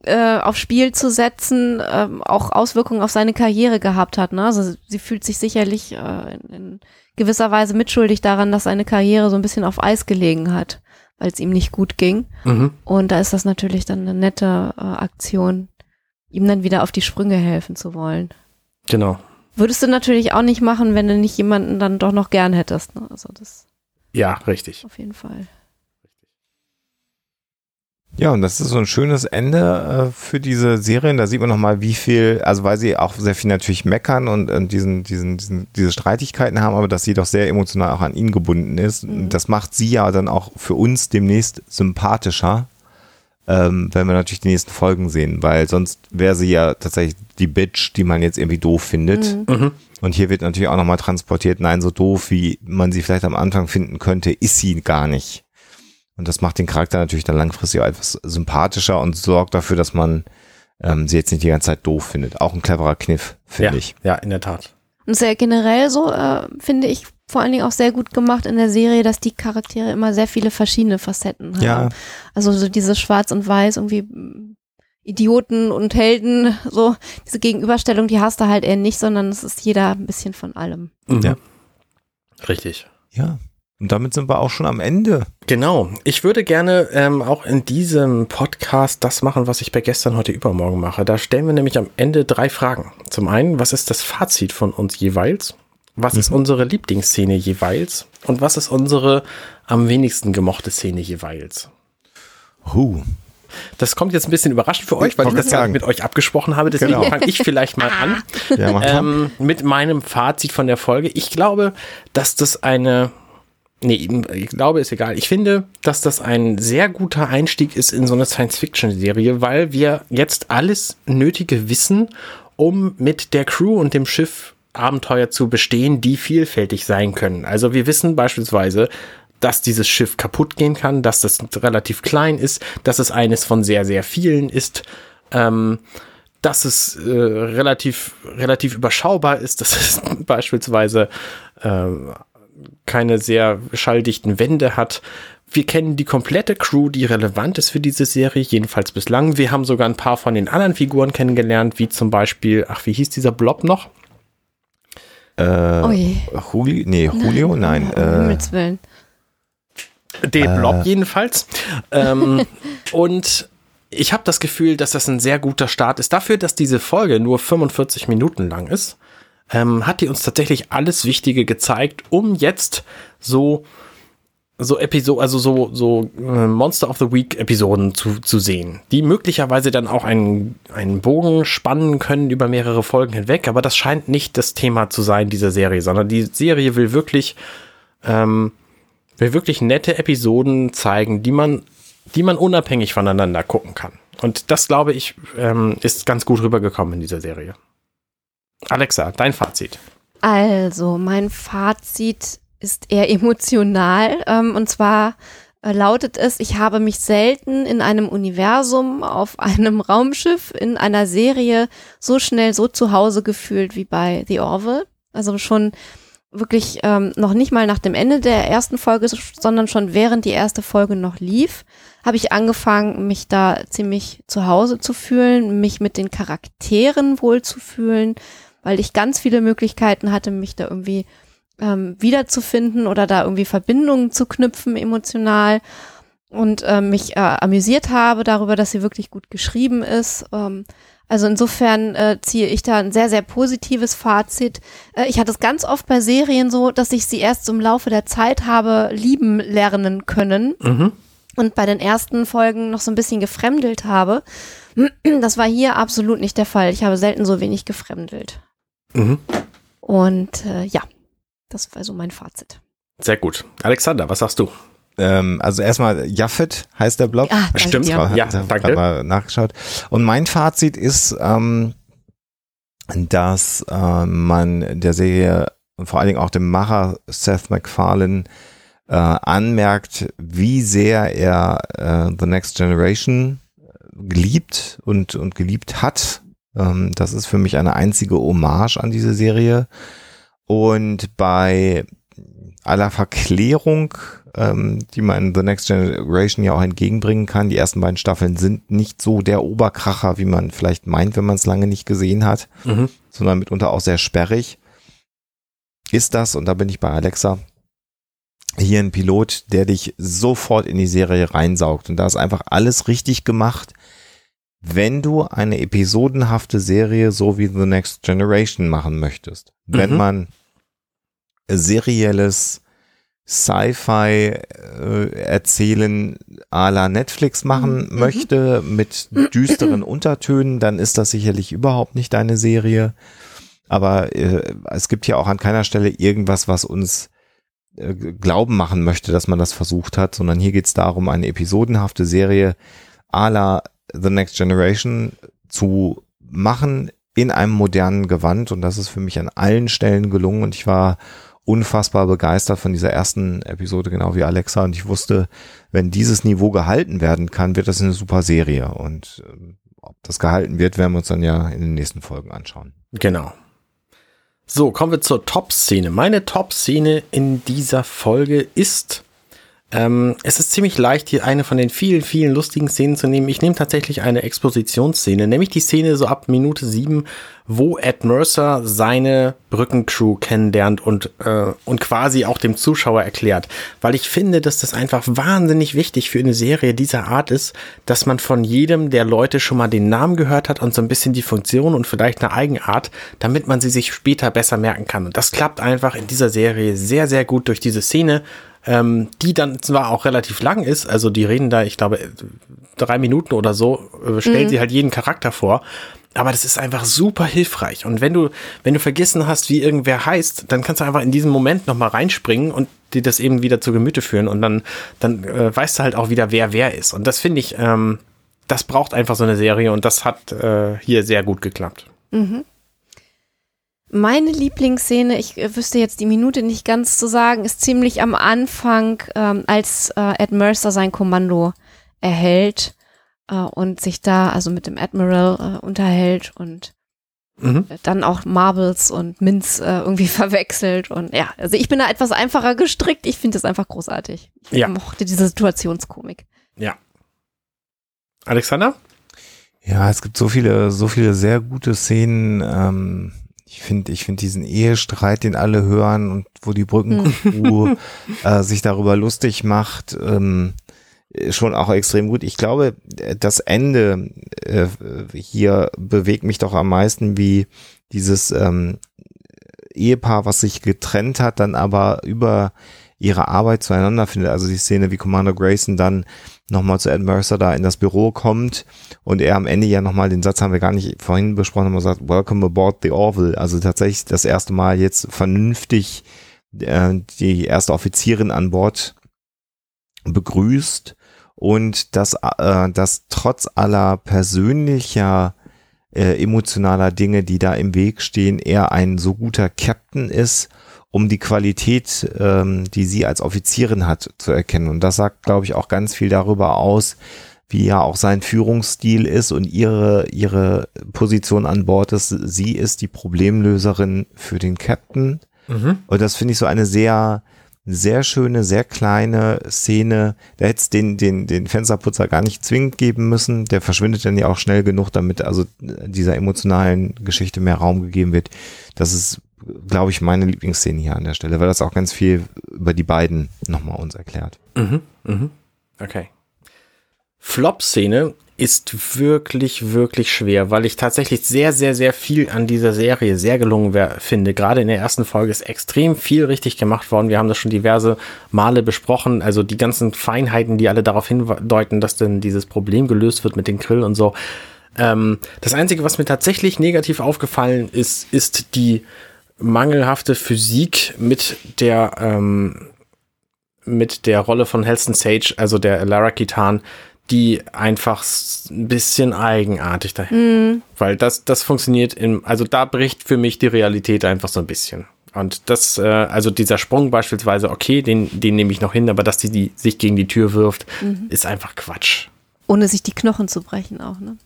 äh, aufs Spiel zu setzen, äh, auch Auswirkungen auf seine Karriere gehabt hat. Ne? Also sie fühlt sich sicherlich äh, in, in gewisser Weise mitschuldig daran, dass seine Karriere so ein bisschen auf Eis gelegen hat, weil es ihm nicht gut ging. Mhm. Und da ist das natürlich dann eine nette äh, Aktion, ihm dann wieder auf die Sprünge helfen zu wollen. Genau. Würdest du natürlich auch nicht machen, wenn du nicht jemanden dann doch noch gern hättest. Ne? Also das ja, richtig. Auf jeden Fall. Ja, und das ist so ein schönes Ende äh, für diese Serien. Da sieht man nochmal, wie viel, also weil sie auch sehr viel natürlich meckern und, und diesen, diesen, diesen, diese Streitigkeiten haben, aber dass sie doch sehr emotional auch an ihn gebunden ist. Mhm. Das macht sie ja dann auch für uns demnächst sympathischer, ähm, wenn wir natürlich die nächsten Folgen sehen, weil sonst wäre sie ja tatsächlich die Bitch, die man jetzt irgendwie doof findet. Mhm. mhm. Und hier wird natürlich auch nochmal transportiert, nein, so doof, wie man sie vielleicht am Anfang finden könnte, ist sie gar nicht. Und das macht den Charakter natürlich dann langfristig auch etwas sympathischer und sorgt dafür, dass man ähm, sie jetzt nicht die ganze Zeit doof findet. Auch ein cleverer Kniff, finde ja, ich. Ja, in der Tat. Und sehr generell so, äh, finde ich vor allen Dingen auch sehr gut gemacht in der Serie, dass die Charaktere immer sehr viele verschiedene Facetten haben. Ja. Also so dieses Schwarz und Weiß irgendwie Idioten und Helden, so diese Gegenüberstellung, die hast du halt eher nicht, sondern es ist jeder ein bisschen von allem. Mhm. Ja. Richtig. Ja. Und damit sind wir auch schon am Ende. Genau. Ich würde gerne ähm, auch in diesem Podcast das machen, was ich bei gestern, heute, übermorgen mache. Da stellen wir nämlich am Ende drei Fragen. Zum einen, was ist das Fazit von uns jeweils? Was mhm. ist unsere Lieblingsszene jeweils? Und was ist unsere am wenigsten gemochte Szene jeweils? Huh. Das kommt jetzt ein bisschen überraschend für euch, weil ich das ja mit euch abgesprochen habe. Deswegen genau. fange ich vielleicht mal an <laughs> ja, ähm, mit meinem Fazit von der Folge. Ich glaube, dass das eine Nee, ich glaube, ist egal. Ich finde, dass das ein sehr guter Einstieg ist in so eine Science-Fiction-Serie, weil wir jetzt alles Nötige wissen, um mit der Crew und dem Schiff Abenteuer zu bestehen, die vielfältig sein können. Also wir wissen beispielsweise, dass dieses Schiff kaputt gehen kann, dass das relativ klein ist, dass es eines von sehr, sehr vielen ist, ähm, dass es äh, relativ, relativ überschaubar ist, <laughs> dass es beispielsweise äh, keine sehr schalldichten Wände hat. Wir kennen die komplette Crew, die relevant ist für diese Serie, jedenfalls bislang. Wir haben sogar ein paar von den anderen Figuren kennengelernt, wie zum Beispiel, ach, wie hieß dieser Blob noch? Äh, Julio, nee, Julio, nein. nein äh, Himmels Willen. Den äh. Blob jedenfalls. ähm, <laughs> und ich habe das Gefühl, dass das ein sehr guter Start ist. Dafür, dass diese Folge nur 45 Minuten lang ist, ähm, hat die uns tatsächlich alles Wichtige gezeigt, um jetzt so so Episode, also so, so äh, Monster of the Week Episoden zu, zu sehen, die möglicherweise dann auch einen, einen Bogen spannen können über mehrere Folgen hinweg, aber das scheint nicht das Thema zu sein dieser Serie, sondern die Serie will wirklich ähm, will wirklich nette Episoden zeigen, die man, die man unabhängig voneinander gucken kann. Und das, glaube ich, ähm, ist ganz gut rübergekommen in dieser Serie. Alexa, dein Fazit. Also, mein Fazit ist eher emotional. Ähm, und zwar äh, lautet es, ich habe mich selten in einem Universum, auf <laughs> einem Raumschiff, in einer Serie so schnell so zu Hause gefühlt wie bei The Orville. Also schon wirklich ähm, noch nicht mal nach dem Ende der ersten Folge, sondern schon während die erste Folge noch lief, habe ich angefangen, mich da ziemlich zu Hause zu fühlen, mich mit den Charakteren wohl zu fühlen, weil ich ganz viele Möglichkeiten hatte, mich da irgendwie ähm, wiederzufinden oder da irgendwie Verbindungen zu knüpfen emotional. und äh, mich äh, amüsiert habe darüber, dass sie wirklich gut geschrieben ist. Ähm, also insofern äh, ziehe ich da ein sehr, sehr positives Fazit. Äh, ich hatte es ganz oft bei Serien so, dass ich sie erst im Laufe der Zeit habe lieben lernen können mhm. und bei den ersten Folgen noch so ein bisschen gefremdelt habe. <clears throat> Das war hier absolut nicht der Fall. Ich habe selten so wenig gefremdelt. Mhm. Und äh, ja, das war so mein Fazit. Sehr gut. Alexander, was sagst du? Ähm, also erstmal Jaffet heißt der Blog. Ah, Stimmt, ja, ja danke. mal nachgeschaut. Und mein Fazit ist, ähm, dass äh, man der Serie und vor allen Dingen auch dem Macher Seth MacFarlane äh, anmerkt, wie sehr er äh, The Next Generation geliebt und, und geliebt hat. Ähm, das ist für mich eine einzige Hommage an diese Serie. Und bei aller Verklärung ähm, die man The Next Generation ja auch entgegenbringen kann. Die ersten beiden Staffeln sind nicht so der Oberkracher, wie man vielleicht meint, wenn man es lange nicht gesehen hat, mhm. sondern mitunter auch sehr sperrig. Ist das, und da bin ich bei Alexa, hier ein Pilot, der dich sofort in die Serie reinsaugt. Und da ist einfach alles richtig gemacht, wenn du eine episodenhafte Serie so wie The Next Generation machen möchtest. Mhm. Wenn man serielles Sci-Fi äh, erzählen à la Netflix machen mhm. möchte mit düsteren Untertönen, dann ist das sicherlich überhaupt nicht deine Serie. Aber äh, es gibt ja auch an keiner Stelle irgendwas, was uns äh, glauben machen möchte, dass man das versucht hat, sondern hier geht es darum, eine episodenhafte Serie à la The Next Generation zu machen in einem modernen Gewand und das ist für mich an allen Stellen gelungen und ich war unfassbar begeistert von dieser ersten Episode, genau wie Alexa. Und ich wusste, wenn dieses Niveau gehalten werden kann, wird das eine super Serie. Und äh, ob das gehalten wird, werden wir uns dann ja in den nächsten Folgen anschauen. Genau. So, kommen wir zur Top-Szene. Meine Top-Szene in dieser Folge ist ähm, es ist ziemlich leicht, hier eine von den vielen, vielen lustigen Szenen zu nehmen. Ich nehme tatsächlich eine Expositionsszene, nämlich die Szene so ab Minute sieben, wo Ed Mercer seine Brückencrew kennenlernt und, äh, und quasi auch dem Zuschauer erklärt. Weil ich finde, dass das einfach wahnsinnig wichtig für eine Serie dieser Art ist, dass man von jedem der Leute schon mal den Namen gehört hat und so ein bisschen die Funktion und vielleicht eine Eigenart, damit man sie sich später besser merken kann. Und das klappt einfach in dieser Serie sehr, sehr gut durch diese Szene ähm, die dann zwar auch relativ lang ist, also die reden da, ich glaube, drei Minuten oder so, äh, stellt mhm. sie halt jeden Charakter vor. Aber das ist einfach super hilfreich. Und wenn du, wenn du vergessen hast, wie irgendwer heißt, dann kannst du einfach in diesen Moment nochmal reinspringen und dir das eben wieder zu Gemüte führen. Und dann, dann äh, weißt du halt auch wieder, wer wer ist. Und das finde ich, ähm, das braucht einfach so eine Serie und das hat äh, hier sehr gut geklappt. Mhm. Meine Lieblingsszene, ich äh, wüsste jetzt die Minute nicht ganz zu sagen, ist ziemlich am Anfang, ähm, als äh, Ed Mercer sein Kommando erhält äh, und sich da also mit dem Admiral äh, unterhält und mhm. dann auch Marbles und Minz äh, irgendwie <laughs> verwechselt und ja, also ich bin da etwas einfacher gestrickt. Ich finde es einfach großartig. Ich ja. mochte diese Situationskomik. Ja. Alexander? Ja, es gibt so viele, so viele sehr gute Szenen. Ähm ich finde, ich finde diesen Ehestreit, den alle hören und wo die Brückencrew hm. <laughs> äh, sich darüber lustig macht, ähm, schon auch extrem gut. Ich glaube, das Ende äh, hier bewegt mich doch am meisten, wie dieses ähm, Ehepaar, was sich getrennt hat, dann aber über ihre Arbeit zueinander findet. Also die Szene, wie Commander Grayson dann nochmal zu Ed Mercer da in das Büro kommt und er am Ende ja nochmal, den Sagt haben wir gar nicht vorhin besprochen, haben gesagt, Welcome aboard the Orville. Also tatsächlich das erste Mal jetzt vernünftig äh, die erste Offizierin an Bord begrüßt und dass, äh, dass trotz aller persönlicher äh, emotionaler Dinge, die da im Weg stehen, er ein so guter Captain ist um die Qualität, ähm, die sie als Offizierin hat, zu erkennen. Und das sagt, glaube ich, auch ganz viel darüber aus, wie ja auch sein Führungsstil ist und ihre, ihre Position an Bord ist. Sie ist die Problemlöserin für den Captain. Mhm. Und das finde ich so eine sehr, sehr schöne, sehr kleine Szene. Da hätte es den, den, den Fensterputzer gar nicht zwingend geben müssen. Der verschwindet dann ja auch schnell genug, damit also dieser emotionalen Geschichte mehr Raum gegeben wird. Das ist glaube ich, meine Lieblingsszene hier an der Stelle, weil das auch ganz viel über die beiden nochmal uns erklärt. Mhm, mhm. Okay. Flop-Szene ist wirklich, wirklich schwer, weil ich tatsächlich sehr, sehr, sehr viel an dieser Serie sehr gelungen finde. Gerade in der ersten Folge ist extrem viel richtig gemacht worden. Wir haben das schon diverse Male besprochen. Also die ganzen Feinheiten, die alle darauf hindeuten, dass denn dieses Problem gelöst wird mit dem Grill und so. Ähm, das Einzige, was mir tatsächlich negativ aufgefallen ist, ist die mangelhafte Physik mit der, ähm, mit der Rolle von Helston Sage, also der Lara Kitan die einfach ein bisschen eigenartig dahin. Mm. Weil das, das funktioniert im, also da bricht für mich die Realität einfach so ein bisschen. Und das, äh, also dieser Sprung beispielsweise, okay, den, den nehme ich noch hin, aber dass die, die sich gegen die Tür wirft, mhm. ist einfach Quatsch. Ohne sich die Knochen zu brechen auch, ne?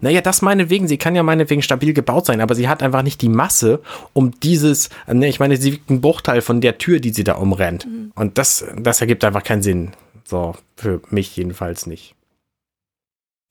Naja, das meinetwegen, sie kann ja meinetwegen stabil gebaut sein, aber sie hat einfach nicht die Masse, um dieses, ne, ich meine, sie wiegt einen Bruchteil von der Tür, die sie da umrennt. Mhm. Und das, das ergibt einfach keinen Sinn. So, für mich jedenfalls nicht.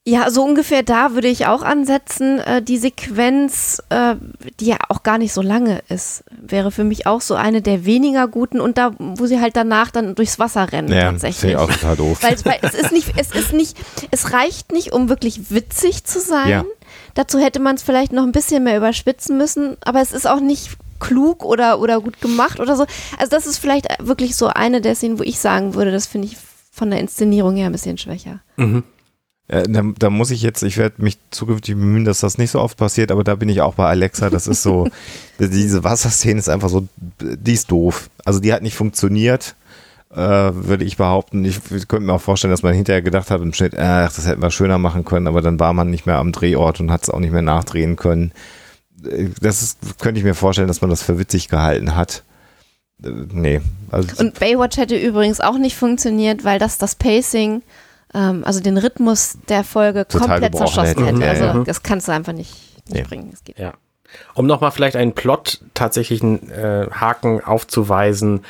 Ja, so ungefähr da würde ich auch ansetzen. Äh, die Sequenz, äh, die ja auch gar nicht so lange ist, wäre für mich auch so eine der weniger guten und da, wo sie halt danach dann durchs Wasser rennen ja, tatsächlich. Ja, auch total doof. Weil, weil es ist nicht, es ist nicht, es reicht nicht, um wirklich witzig zu sein. Ja. Dazu hätte man es vielleicht noch ein bisschen mehr überspitzen müssen, aber es ist auch nicht klug oder, oder gut gemacht oder so. Also das ist vielleicht wirklich so eine der Szenen, wo ich sagen würde, das finde ich von der Inszenierung her ein bisschen schwächer. Mhm. Ja, da, da, muss ich jetzt, ich werde mich zukünftig bemühen, dass das nicht so oft passiert, aber da bin ich auch bei Alexa. Das ist so, <laughs> diese Wasserszene ist einfach so, die ist doof. Also die hat nicht funktioniert, äh, würde ich behaupten. Ich, ich könnte mir auch vorstellen, dass man hinterher gedacht hat im Schnitt, äh, ach, das hätten wir schöner machen können, aber dann war man nicht mehr am Drehort und hat es auch nicht mehr nachdrehen können. Äh, das ist, könnte ich mir vorstellen, dass man das für witzig gehalten hat. Äh, nee. Also und Baywatch hätte übrigens auch nicht funktioniert, weil das das Pacing, ähm, also den Rhythmus der Folge komplett zerschossen hätte. hätte. Also das kannst du einfach nicht, nicht nee. bringen. Ja. Um nochmal vielleicht einen Plot tatsächlichen äh, Haken aufzuweisen,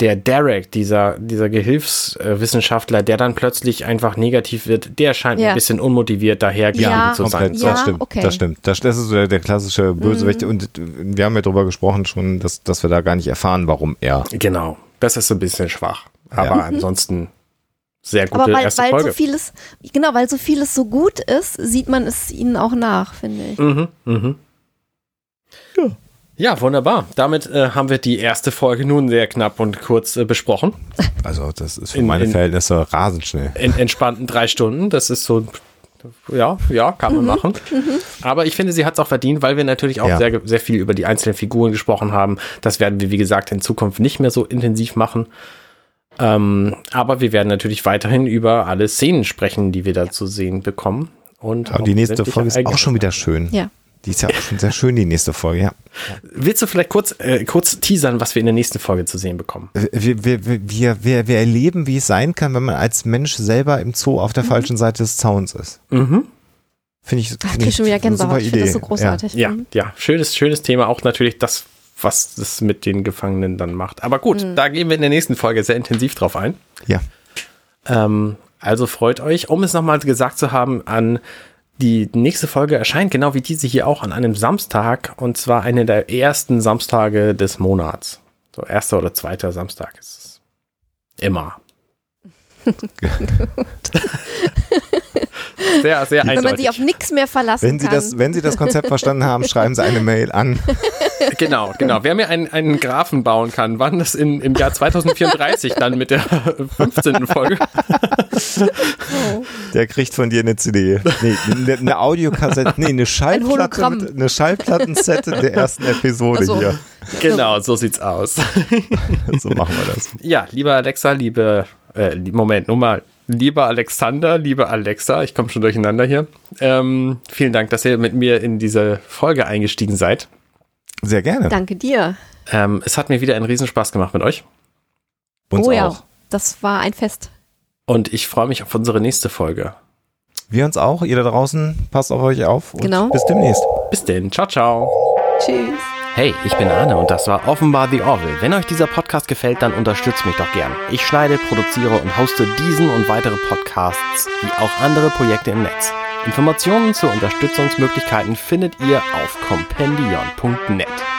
der Derek, dieser, dieser Gehilfswissenschaftler, der dann plötzlich einfach negativ wird, der scheint ja. ein bisschen unmotiviert dahergegeben ja, zu sein. Ja, das stimmt, okay. das stimmt. Das, das ist der, der klassische Bösewicht. Mhm. Und wir haben ja darüber gesprochen schon, dass, dass wir da gar nicht erfahren, warum er. Genau. Das ist ein bisschen schwach. Aber ja. ansonsten sehr gute Aber weil, erste weil Folge. So vieles, genau, weil so vieles so gut ist, sieht man es ihnen auch nach, finde ich. Mhm, mhm. Ja. Ja, wunderbar. Damit äh, haben wir die erste Folge nun sehr knapp und kurz äh, besprochen. Also das ist für in, meine in, Verhältnisse rasend schnell. In entspannten drei Stunden. Das ist so, ja, ja, kann man mhm. machen. Mhm. Aber ich finde, sie hat es auch verdient, weil wir natürlich auch ja. sehr, sehr viel über die einzelnen Figuren gesprochen haben. Das werden wir, wie gesagt, in Zukunft nicht mehr so intensiv machen. Ähm, aber wir werden natürlich weiterhin über alle Szenen sprechen, die wir da zu sehen bekommen. Und aber die nächste Folge ist auch schon wieder schön. Ja. Die ist ja auch schon sehr schön, die nächste Folge, ja. Willst du vielleicht kurz, äh, kurz teasern, was wir in der nächsten Folge zu sehen bekommen? Wir, wir, wir, wir, wir erleben, wie es sein kann, wenn man als Mensch selber im Zoo auf der mhm. falschen Seite des Zauns ist. Mhm. Finde ich, find ich schon wieder Gänsehaut. Ich finde das so großartig. Ja, mhm. ja, schönes, schönes Thema. Auch natürlich das, was das mit den Gefangenen dann macht. Aber gut, mhm. da gehen wir in der nächsten Folge sehr intensiv drauf ein. Ja. Ähm, also freut euch, um es nochmal gesagt zu haben, an die nächste Folge erscheint genau wie diese hier auch an einem Samstag und zwar eine der ersten Samstage des Monats. So erster oder zweiter Samstag ist es. Immer. <laughs> sehr, sehr Wenn man sich auf nichts mehr verlassen wenn Sie kann. Das, wenn Sie das Konzept verstanden haben, schreiben Sie eine Mail an. <laughs> Genau, genau. Wer mir einen, einen Graphen bauen kann, wann das in, im Jahr 2034 dann mit der <laughs> 15. Folge. Der kriegt von dir eine CD. Nee, eine, eine Audiokassette, nee, eine Schallplatte, ein eine Schallplattenset der ersten Episode so. hier. Genau, so sieht's aus. <laughs> so machen wir das. Ja, lieber Alexa, liebe, äh, Moment, nur mal Lieber Alexander, liebe Alexa, ich komme schon durcheinander hier. Ähm, vielen Dank, dass ihr mit mir in diese Folge eingestiegen seid. Sehr gerne. Danke dir. Ähm, es hat mir wieder einen Riesenspaß gemacht mit euch. Uns oh ja, auch. das war ein Fest. Und ich freue mich auf unsere nächste Folge. Wir uns auch. Ihr da draußen, passt auf euch auf. Und genau. Bis demnächst. Bis denn. Ciao, ciao. Tschüss. Hey, ich bin Arne und das war offenbar The Orville. Wenn euch dieser Podcast gefällt, dann unterstützt mich doch gern. Ich schneide, produziere und hoste diesen und weitere Podcasts wie auch andere Projekte im Netz. Informationen zu Unterstützungsmöglichkeiten findet ihr auf compendion.net.